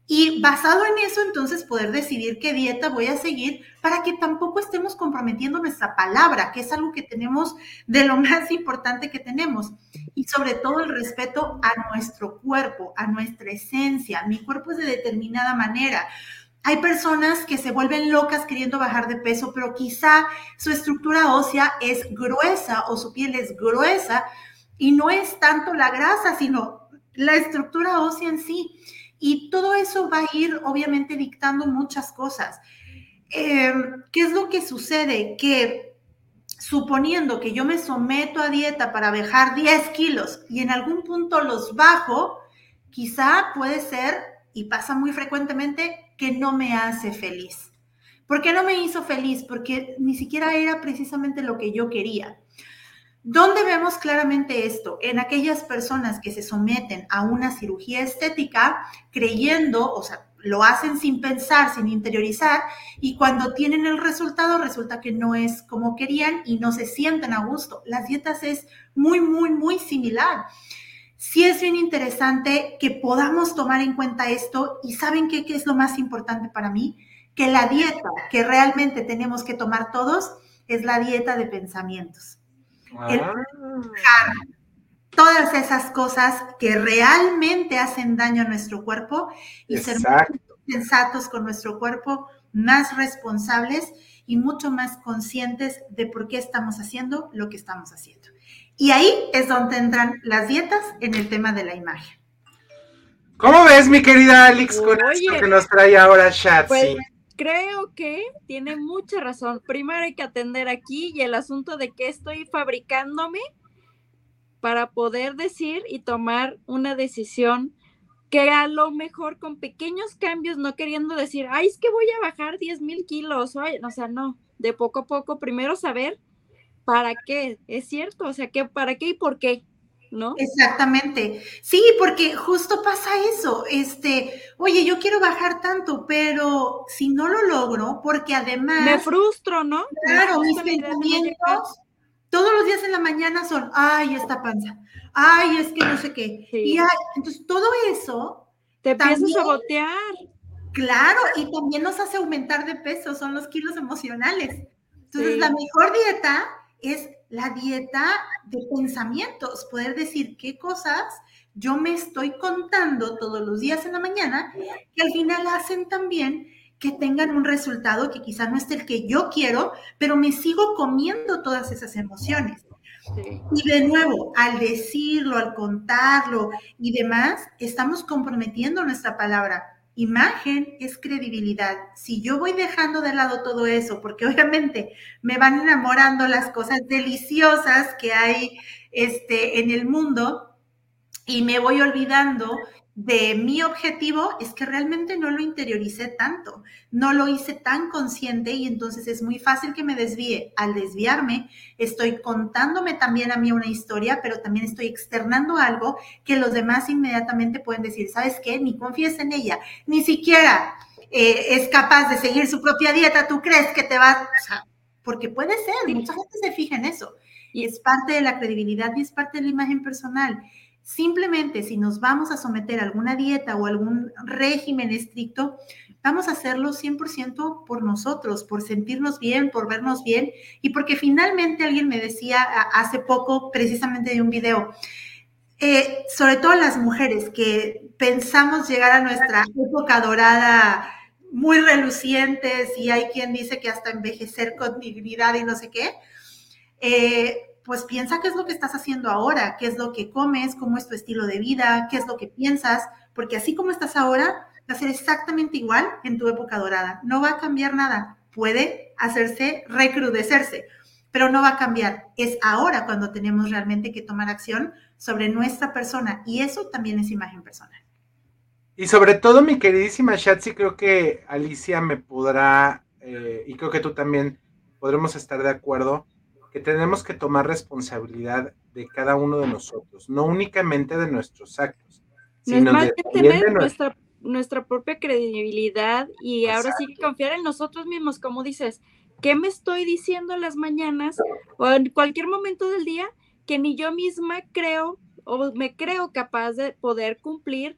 Y basado en eso, entonces poder decidir qué dieta voy a seguir para que tampoco estemos comprometiendo nuestra palabra, que es algo que tenemos de lo más importante que tenemos. Y sobre todo el respeto a nuestro cuerpo, a nuestra esencia. Mi cuerpo es de determinada manera. Hay personas que se vuelven locas queriendo bajar de peso, pero quizá su estructura ósea es gruesa o su piel es gruesa y no es tanto la grasa, sino la estructura ósea en sí. Y todo eso va a ir obviamente dictando muchas cosas. Eh, ¿Qué es lo que sucede? Que suponiendo que yo me someto a dieta para bajar 10 kilos y en algún punto los bajo, quizá puede ser, y pasa muy frecuentemente, que no me hace feliz. ¿Por qué no me hizo feliz? Porque ni siquiera era precisamente lo que yo quería. ¿Dónde vemos claramente esto? En aquellas personas que se someten a una cirugía estética creyendo, o sea, lo hacen sin pensar, sin interiorizar, y cuando tienen el resultado resulta que no es como querían y no se sienten a gusto. Las dietas es muy, muy, muy similar. Sí es bien interesante que podamos tomar en cuenta esto y ¿saben qué, qué es lo más importante para mí? Que la dieta que realmente tenemos que tomar todos es la dieta de pensamientos todas esas cosas que realmente hacen daño a nuestro cuerpo y ser sensatos con nuestro cuerpo, más responsables y mucho más conscientes de por qué estamos haciendo lo que estamos haciendo. Y ahí es donde entran las dietas en el tema de la imagen. ¿Cómo ves, mi querida Alex, con esto que nos trae ahora Shatsi? Pues, creo que tiene mucha razón. Primero hay que atender aquí y el asunto de que estoy fabricándome para poder decir y tomar una decisión que a lo mejor con pequeños cambios, no queriendo decir, ay, es que voy a bajar 10 mil kilos, o sea, no, de poco a poco, primero saber para qué, es cierto, o sea, que para qué y por qué. ¿No? Exactamente. Sí, porque justo pasa eso. Este, oye, yo quiero bajar tanto, pero si no lo logro, porque además. Me frustro, ¿no? Claro, mis pensamientos todos los días en la mañana son, ay, esta panza, ay, es que no sé qué. Y entonces todo eso. Te empieza a sabotear. Claro, y también nos hace aumentar de peso, son los kilos emocionales. Entonces, la mejor dieta es la dieta de pensamientos, poder decir qué cosas yo me estoy contando todos los días en la mañana que al final hacen también que tengan un resultado que quizá no es el que yo quiero, pero me sigo comiendo todas esas emociones. Y de nuevo, al decirlo, al contarlo y demás, estamos comprometiendo nuestra palabra imagen es credibilidad. Si yo voy dejando de lado todo eso, porque obviamente me van enamorando las cosas deliciosas que hay este, en el mundo y me voy olvidando de mi objetivo es que realmente no lo interioricé tanto, no lo hice tan consciente y entonces es muy fácil que me desvíe. Al desviarme, estoy contándome también a mí una historia, pero también estoy externando algo que los demás inmediatamente pueden decir, ¿sabes qué? Ni confíes en ella, ni siquiera eh, es capaz de seguir su propia dieta, ¿tú crees que te va? porque puede ser, mucha gente se fija en eso. Y es parte de la credibilidad y es parte de la imagen personal. Simplemente si nos vamos a someter a alguna dieta o algún régimen estricto, vamos a hacerlo 100% por nosotros, por sentirnos bien, por vernos bien y porque finalmente alguien me decía hace poco precisamente de un video, eh, sobre todo las mujeres que pensamos llegar a nuestra época dorada muy relucientes y hay quien dice que hasta envejecer con dignidad y no sé qué. Eh, pues piensa qué es lo que estás haciendo ahora, qué es lo que comes, cómo es tu estilo de vida, qué es lo que piensas, porque así como estás ahora, va a ser exactamente igual en tu época dorada. No va a cambiar nada. Puede hacerse, recrudecerse, pero no va a cambiar. Es ahora cuando tenemos realmente que tomar acción sobre nuestra persona y eso también es imagen personal. Y sobre todo, mi queridísima Shatsi, creo que Alicia me podrá, eh, y creo que tú también podremos estar de acuerdo, que tenemos que tomar responsabilidad de cada uno de nosotros, no únicamente de nuestros actos, sino de, nuestra propia credibilidad y ahora sí que confiar en nosotros mismos, como dices, ¿qué me estoy diciendo en las mañanas o en cualquier momento del día que ni yo misma creo o me creo capaz de poder cumplir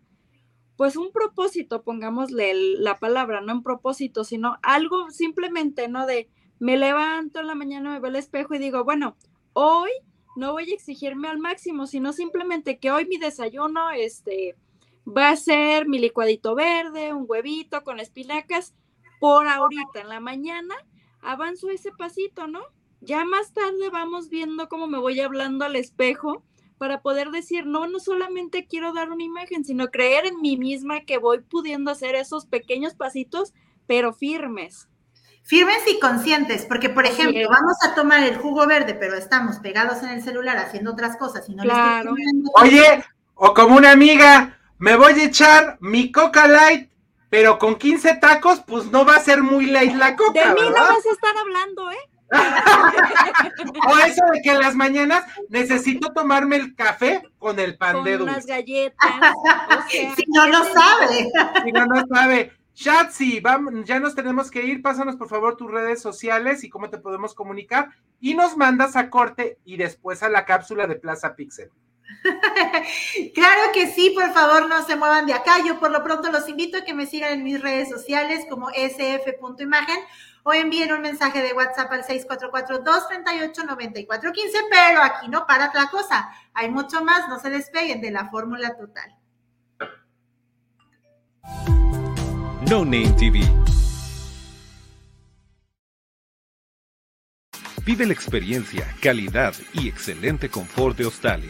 pues un propósito, pongámosle la palabra, no un propósito, sino algo simplemente, ¿no? De me levanto en la mañana, me veo al espejo y digo, bueno, hoy no voy a exigirme al máximo, sino simplemente que hoy mi desayuno, este, va a ser mi licuadito verde, un huevito con espinacas, por ahorita, en la mañana, avanzo ese pasito, ¿no? Ya más tarde vamos viendo cómo me voy hablando al espejo para poder decir, no, no solamente quiero dar una imagen, sino creer en mí misma que voy pudiendo hacer esos pequeños pasitos, pero firmes. Firmes y conscientes, porque por ejemplo, vamos a tomar el jugo verde, pero estamos pegados en el celular haciendo otras cosas y no claro. Oye, o como una amiga, me voy a echar mi Coca Light, pero con 15 tacos, pues no va a ser muy light la Coca. De mí no vas a estar hablando, ¿eh? o eso de que en las mañanas necesito tomarme el café con el pan de dulce. unas galletas. si no lo sabe. Si no lo sabe. Shatsi, ya nos tenemos que ir. Pásanos por favor tus redes sociales y cómo te podemos comunicar. Y nos mandas a corte y después a la cápsula de Plaza Pixel. claro que sí, por favor, no se muevan de acá. Yo por lo pronto los invito a que me sigan en mis redes sociales como sf.imagen o envíen un mensaje de WhatsApp al 644-238-9415, pero aquí no para la cosa. Hay mucho más, no se despeguen de la fórmula total. No Name TV. Vive la experiencia, calidad y excelente confort de Australia.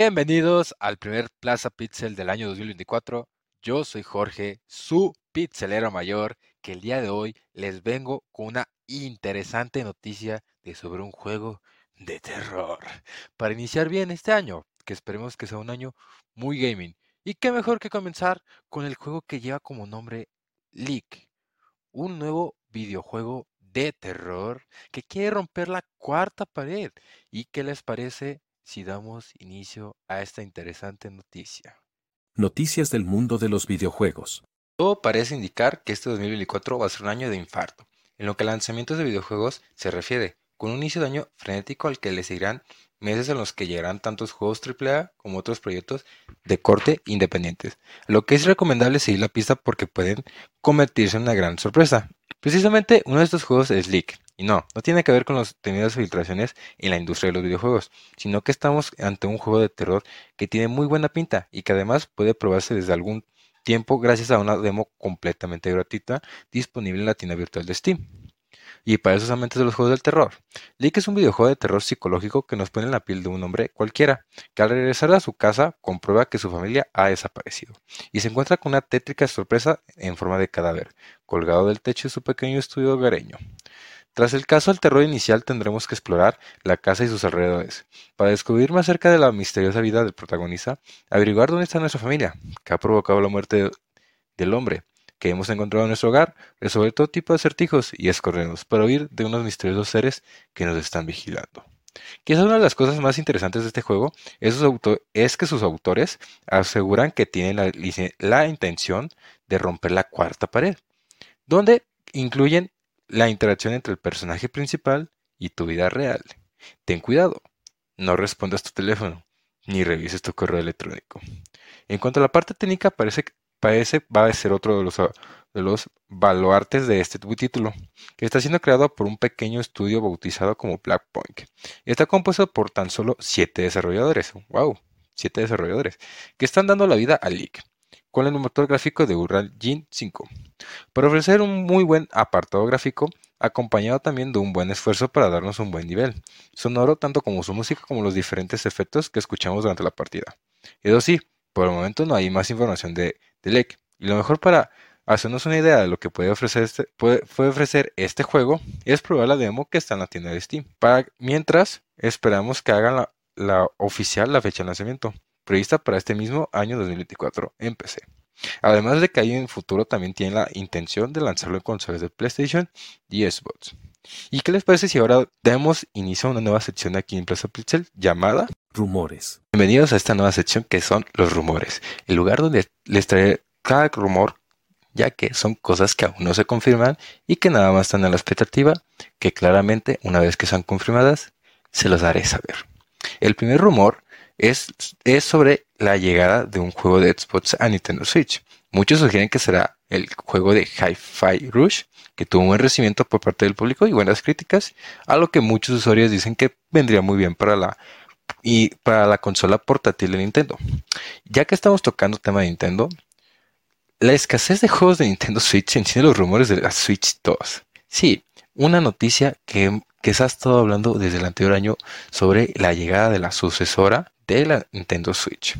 Bienvenidos al primer Plaza Pixel del año 2024. Yo soy Jorge, su pixelero mayor, que el día de hoy les vengo con una interesante noticia de sobre un juego de terror. Para iniciar bien este año, que esperemos que sea un año muy gaming. Y qué mejor que comenzar con el juego que lleva como nombre Leak, un nuevo videojuego de terror que quiere romper la cuarta pared. ¿Y qué les parece si damos inicio a esta interesante noticia. Noticias del mundo de los videojuegos. Todo parece indicar que este 2024 va a ser un año de infarto, en lo que a lanzamientos de videojuegos se refiere, con un inicio de año frenético al que le seguirán meses en los que llegarán tantos juegos AAA como otros proyectos de corte independientes, lo que es recomendable seguir la pista porque pueden convertirse en una gran sorpresa. Precisamente uno de estos juegos es Leak, y no, no tiene que ver con las tenidas filtraciones en la industria de los videojuegos, sino que estamos ante un juego de terror que tiene muy buena pinta y que además puede probarse desde algún tiempo gracias a una demo completamente gratuita disponible en la tienda virtual de Steam. y para esos amantes de los juegos del terror. Leak es un videojuego de terror psicológico que nos pone en la piel de un hombre cualquiera, que al regresar a su casa comprueba que su familia ha desaparecido, y se encuentra con una tétrica sorpresa en forma de cadáver, colgado del techo de su pequeño estudio hogareño. Tras el caso del terror inicial tendremos que explorar la casa y sus alrededores, para descubrir más acerca de la misteriosa vida del protagonista, averiguar dónde está nuestra familia, que ha provocado la muerte del hombre, que hemos encontrado en nuestro hogar, resolver todo tipo de acertijos y escorrernos para huir de unos misteriosos seres que nos están vigilando. Quizás una de las cosas más interesantes de este juego es, que sus autores aseguran que tienen la intención de romper la cuarta pared, donde incluyen la interacción entre el personaje principal y tu vida real. Ten cuidado, no respondas tu teléfono, ni revises tu correo electrónico. En cuanto a la parte técnica, parece, parece va a ser otro de los, de los baluartes de este título, que está siendo creado por un pequeño estudio bautizado como Blackpoint. Está compuesto por tan solo 7 desarrolladores. ¡Wow! 7 desarrolladores, que están dando la vida a League con el motor gráfico de Unreal Engine 5, para ofrecer un muy buen apartado gráfico, acompañado también de un buen esfuerzo para darnos un buen nivel, sonoro tanto como su música como los diferentes efectos que escuchamos durante la partida. Eso sí, por el momento no hay más información de, de y lo mejor para hacernos una idea de lo que puede ofrecer este, ofrecer este juego es probar la demo que está en la tienda de Steam. Mientras, esperamos que hagan la, la oficial la fecha de lanzamiento prevista para este mismo año 2024 en PC. Además de que ahí en el futuro también tienen la intención de lanzarlo en consolas de PlayStation y Xbox. ¿Y qué les parece si ahora damos inicio a una nueva sección aquí en Plaza Pixel llamada Rumores? Bienvenidos a esta nueva sección que son los rumores, el lugar donde les traeré cada rumor ya que son cosas que aún no se confirman y que nada más están a la expectativa, que claramente una vez que sean confirmadas, se los haré saber. El primer rumor es, sobre la llegada de un juego de Xbox a Nintendo Switch. Muchos sugieren que será el juego de Hi-Fi Rush, que tuvo un buen recibimiento por parte del público y buenas críticas, a lo que muchos usuarios dicen que vendría muy bien para la y para la consola portátil de Nintendo. Ya que estamos tocando tema de Nintendo, la escasez de juegos de Nintendo Switch enciende los rumores de la Switch 2. Sí, una noticia que se ha estado hablando desde el anterior año sobre la llegada de la sucesora de la Nintendo Switch.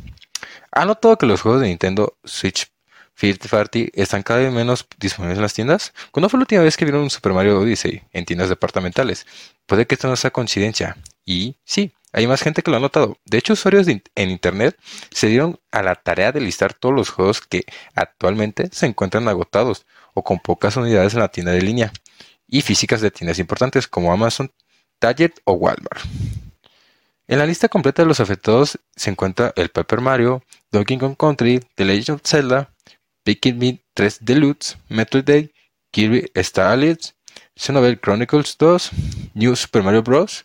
¿Ha notado que los juegos de Nintendo Switch First Party están cada vez menos disponibles en las tiendas? ¿Cuándo fue la última vez que vieron un Super Mario Odyssey en tiendas departamentales? Puede que esto no sea coincidencia. Y sí, hay más gente que lo ha notado. De hecho, usuarios en Internet se dieron a la tarea de listar todos los juegos que actualmente se encuentran agotados o con pocas unidades en la tienda de línea y físicas de tiendas importantes como Amazon, Target o Walmart. En la lista completa de los afectados se encuentra el Paper Mario, Donkey Kong Country, The Legend of Zelda, Pikmin Me 3 Deluxe, Metroid Day, Kirby Star Allies, Xenoblade Chronicles 2, New Super Mario Bros.,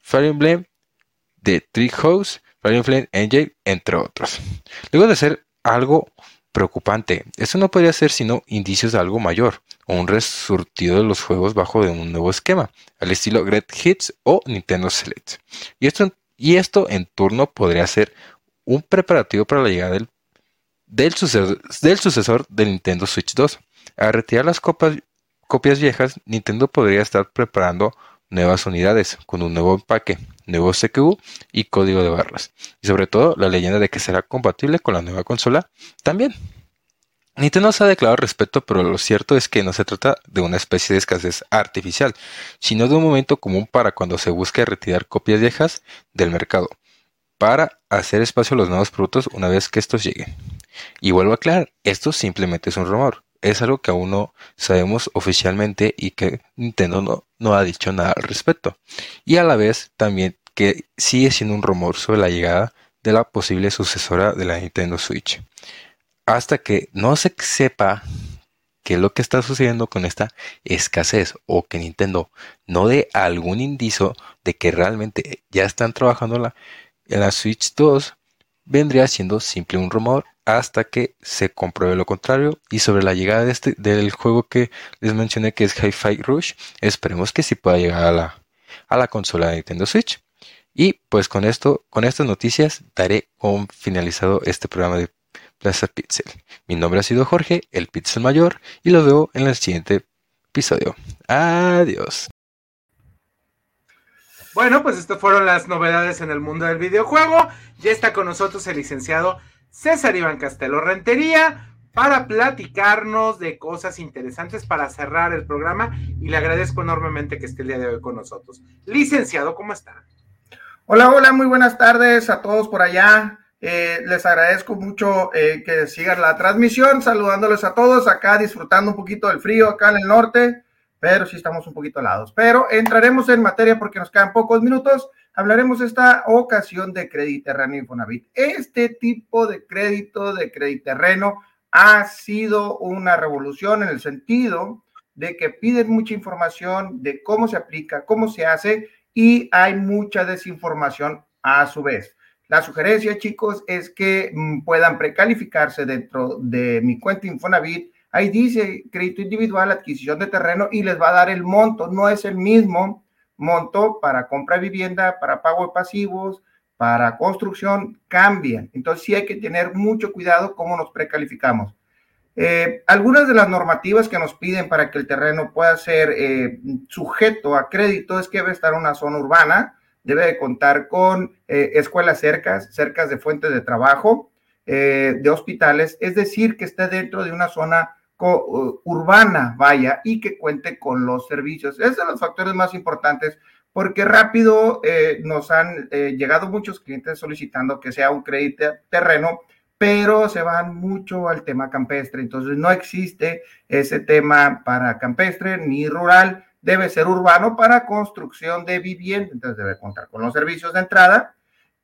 Fire Emblem, The Tree House, Fire Emblem Engine, entre otros. Luego de ser algo preocupante, esto no podría ser sino indicios de algo mayor, o un resurtido de los juegos bajo de un nuevo esquema, al estilo Great Hits o Nintendo Select. Y esto, y esto en turno podría ser un preparativo para la llegada del, del, sucesor, del Nintendo Switch 2. Al retirar las copias viejas, Nintendo podría estar preparando nuevas unidades con un nuevo empaque, nuevo CPU y código de barras. Y sobre todo la leyenda de que será compatible con la nueva consola también. Nintendo se ha declarado respeto, pero lo cierto es que no se trata de una especie de escasez artificial, sino de un momento común para cuando se busque retirar copias viejas del mercado, para hacer espacio a los nuevos productos una vez que estos lleguen. Y vuelvo a aclarar, esto simplemente es un rumor, es algo que aún no sabemos oficialmente y que Nintendo no, no ha dicho nada al respecto. Y a la vez también que sigue siendo un rumor sobre la llegada de la posible sucesora de la Nintendo Switch hasta que no se sepa qué es lo que está sucediendo con esta escasez o que Nintendo no dé algún indicio de que realmente ya están trabajando la, en la Switch 2, vendría siendo simple un rumor hasta que se compruebe lo contrario. Y sobre la llegada de este, del juego que les mencioné que es Hi-Fi Rush, esperemos que sí pueda llegar a la, a la consola de Nintendo Switch. Y pues con esto, con estas noticias, daré un finalizado este programa de Plaza Pixel. Mi nombre ha sido Jorge, el Pixel Mayor, y lo veo en el siguiente episodio. Adiós. Bueno, pues estas fueron las novedades en el mundo del videojuego. Ya está con nosotros el licenciado César Iván Castelo Rentería para platicarnos de cosas interesantes para cerrar el programa y le agradezco enormemente que esté el día de hoy con nosotros. Licenciado, ¿cómo está? Hola, hola, muy buenas tardes a todos por allá. Eh, les agradezco mucho eh, que sigan la transmisión, saludándoles a todos acá, disfrutando un poquito del frío acá en el norte, pero sí estamos un poquito helados. Pero entraremos en materia porque nos quedan pocos minutos. Hablaremos esta ocasión de crédito terreno Infonavit. Este tipo de crédito de crédito terreno ha sido una revolución en el sentido de que piden mucha información de cómo se aplica, cómo se hace y hay mucha desinformación a su vez. La sugerencia, chicos, es que mm, puedan precalificarse dentro de mi cuenta Infonavit. Ahí dice crédito individual, adquisición de terreno y les va a dar el monto. No es el mismo monto para compra de vivienda, para pago de pasivos, para construcción, cambian. Entonces sí hay que tener mucho cuidado cómo nos precalificamos. Eh, algunas de las normativas que nos piden para que el terreno pueda ser eh, sujeto a crédito es que debe estar en una zona urbana, debe de contar con eh, escuelas cercas, cercas de fuentes de trabajo, eh, de hospitales, es decir, que esté dentro de una zona urbana, vaya, y que cuente con los servicios. Esos son los factores más importantes porque rápido eh, nos han llegado muchos clientes solicitando que sea un crédito terreno, pero se van mucho al tema campestre. Entonces no existe ese tema para campestre ni rural debe ser urbano para construcción de vivienda, entonces debe contar con los servicios de entrada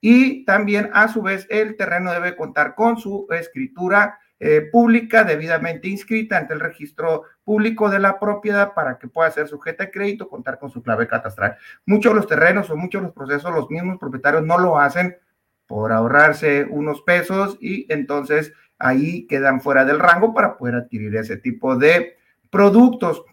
y también a su vez el terreno debe contar con su escritura eh, pública debidamente inscrita ante el registro público de la propiedad para que pueda ser sujeta a crédito, contar con su clave catastral. Muchos de los terrenos o muchos de los procesos, los mismos propietarios no lo hacen por ahorrarse unos pesos y entonces ahí quedan fuera del rango para poder adquirir ese tipo de productos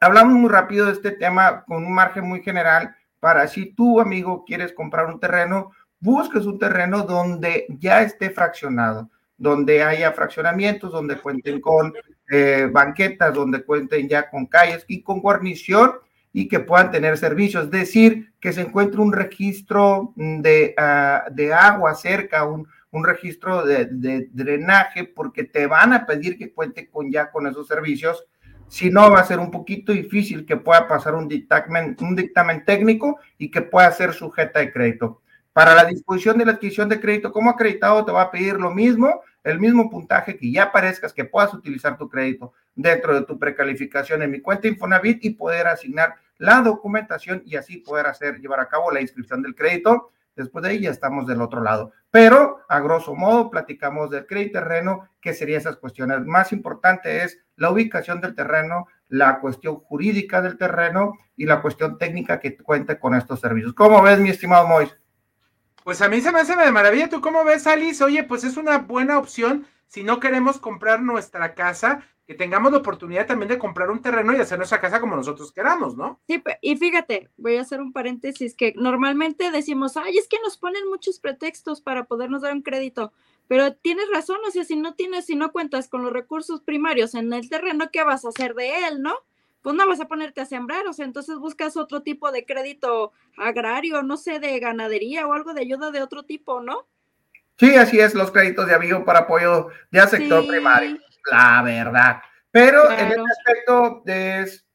hablamos muy rápido de este tema con un margen muy general para si tú, amigo, quieres comprar un terreno, busques un terreno donde ya esté fraccionado, donde haya fraccionamientos, donde cuenten con eh, banquetas, donde cuenten ya con calles y con guarnición y que puedan tener servicios. Es decir, que se encuentre un registro de, ah, de agua cerca, un, un registro de, drenaje, porque te van a pedir que cuente con ya con esos servicios si no, va a ser un poquito difícil que pueda pasar un dictamen, un dictamen técnico y que pueda ser sujeta de crédito. Para la disposición de la adquisición de crédito como acreditado, te va a pedir lo mismo, el mismo puntaje que ya parezcas que puedas utilizar tu crédito dentro de tu precalificación en mi cuenta Infonavit y poder asignar la documentación y así poder hacer, llevar a cabo la inscripción del crédito Después de ahí ya estamos del otro lado. Pero a grosso modo platicamos del crédito terreno, que serían esas cuestiones. Más importante es la ubicación del terreno, la cuestión jurídica del terreno y la cuestión técnica que cuente con estos servicios. ¿Cómo ves, mi estimado Mois? Pues a mí se me hace de maravilla. ¿Tú cómo ves, Alice? Oye, pues es una buena opción si no queremos comprar nuestra casa que tengamos la oportunidad también de comprar un terreno y hacer nuestra casa como nosotros queramos, ¿no? Sí, y fíjate, voy a hacer un paréntesis que normalmente decimos, ay, es que nos ponen muchos pretextos para podernos dar un crédito, pero tienes razón, o sea, si no tienes, si no cuentas con los recursos primarios en el terreno, ¿qué vas a hacer de él, no? Pues no vas a ponerte a sembrar, o sea, entonces buscas otro tipo de crédito agrario, no sé, de ganadería o algo de ayuda de otro tipo, ¿no? Sí, así es, los créditos de amigo para apoyo de sector primario la verdad. Pero en este aspecto es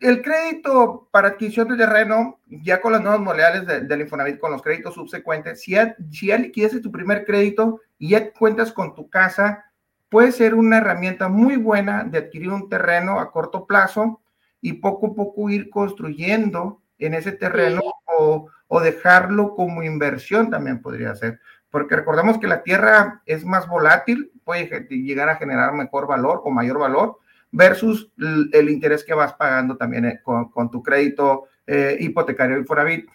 el crédito para adquisición de terreno, ya con las nuevas modalidades del de Infonavit, con los créditos subsecuentes, si ya, si ya liquidaste tu primer crédito y ya cuentas con tu casa, puede ser una herramienta muy buena de adquirir un terreno a corto plazo y poco a poco ir construyendo en ese terreno o, o dejarlo como inversión también podría ser. Porque recordemos que la tierra es más volátil, puede llegar a generar mejor valor o mayor valor versus el interés que vas pagando también eh, con, tu crédito eh, hipotecario Infonavit.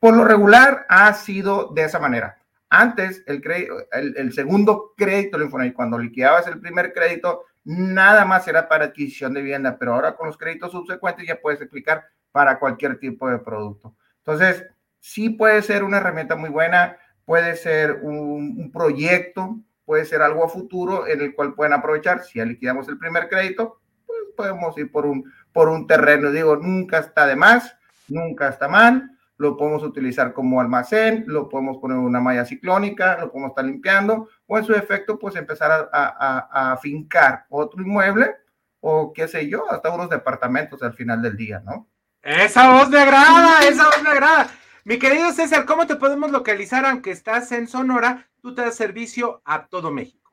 Por lo regular ha sido de esa manera. Antes, el, el, el segundo crédito cuando liquidabas el primer crédito, nada más era para adquisición de vivienda, pero ahora con los créditos subsecuentes ya puedes aplicar para cualquier tipo de producto. Entonces, sí puede ser una herramienta muy buena puede ser un, proyecto, puede ser algo a futuro en el cual pueden aprovechar. Si liquidamos el primer crédito, pues podemos ir por un, por un terreno. Digo, nunca está de más, nunca está mal. Lo podemos utilizar como almacén, lo podemos poner en una malla ciclónica, lo podemos estar limpiando, o en su efecto, pues empezar a, a, a fincar otro inmueble o qué sé yo, hasta unos departamentos al final del día, ¿no? Esa voz me agrada, esa voz me agrada. Mi querido César, ¿cómo te podemos localizar aunque estás en Sonora? Tú te das servicio a todo México.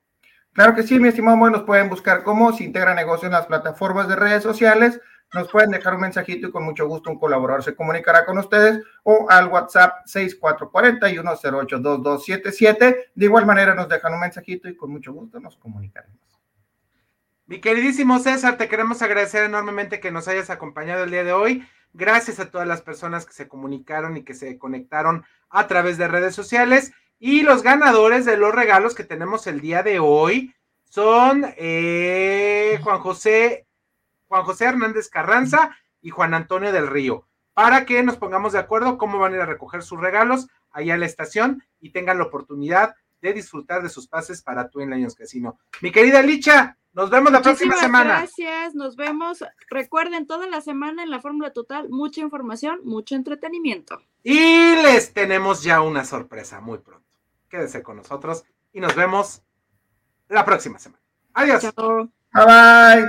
Claro que sí, mi estimado Moy, nos pueden buscar como si integra negocio en las plataformas de redes sociales, nos pueden dejar un mensajito y con mucho gusto un colaborador se comunicará con ustedes o al WhatsApp 6441-082277. De igual manera nos dejan un mensajito y con mucho gusto nos comunicaremos. Mi queridísimo César, te queremos agradecer enormemente que nos hayas acompañado el día de hoy. Gracias a todas las personas que se comunicaron y que se conectaron a través de redes sociales. Y los ganadores de los regalos que tenemos el día de hoy son eh, Juan José, Juan José Hernández Carranza y Juan Antonio del Río, para que nos pongamos de acuerdo cómo van a ir a recoger sus regalos allá a la estación y tengan la oportunidad de disfrutar de sus pases para Twin Lions Casino. Mi querida Licha, nos vemos la próxima semana. Gracias, nos vemos. Recuerden, toda la semana en la Fórmula Total, mucha información, mucho entretenimiento. Y les tenemos ya una sorpresa muy pronto. Quédense con nosotros y nos vemos la próxima semana. Adiós. Chao. Bye bye.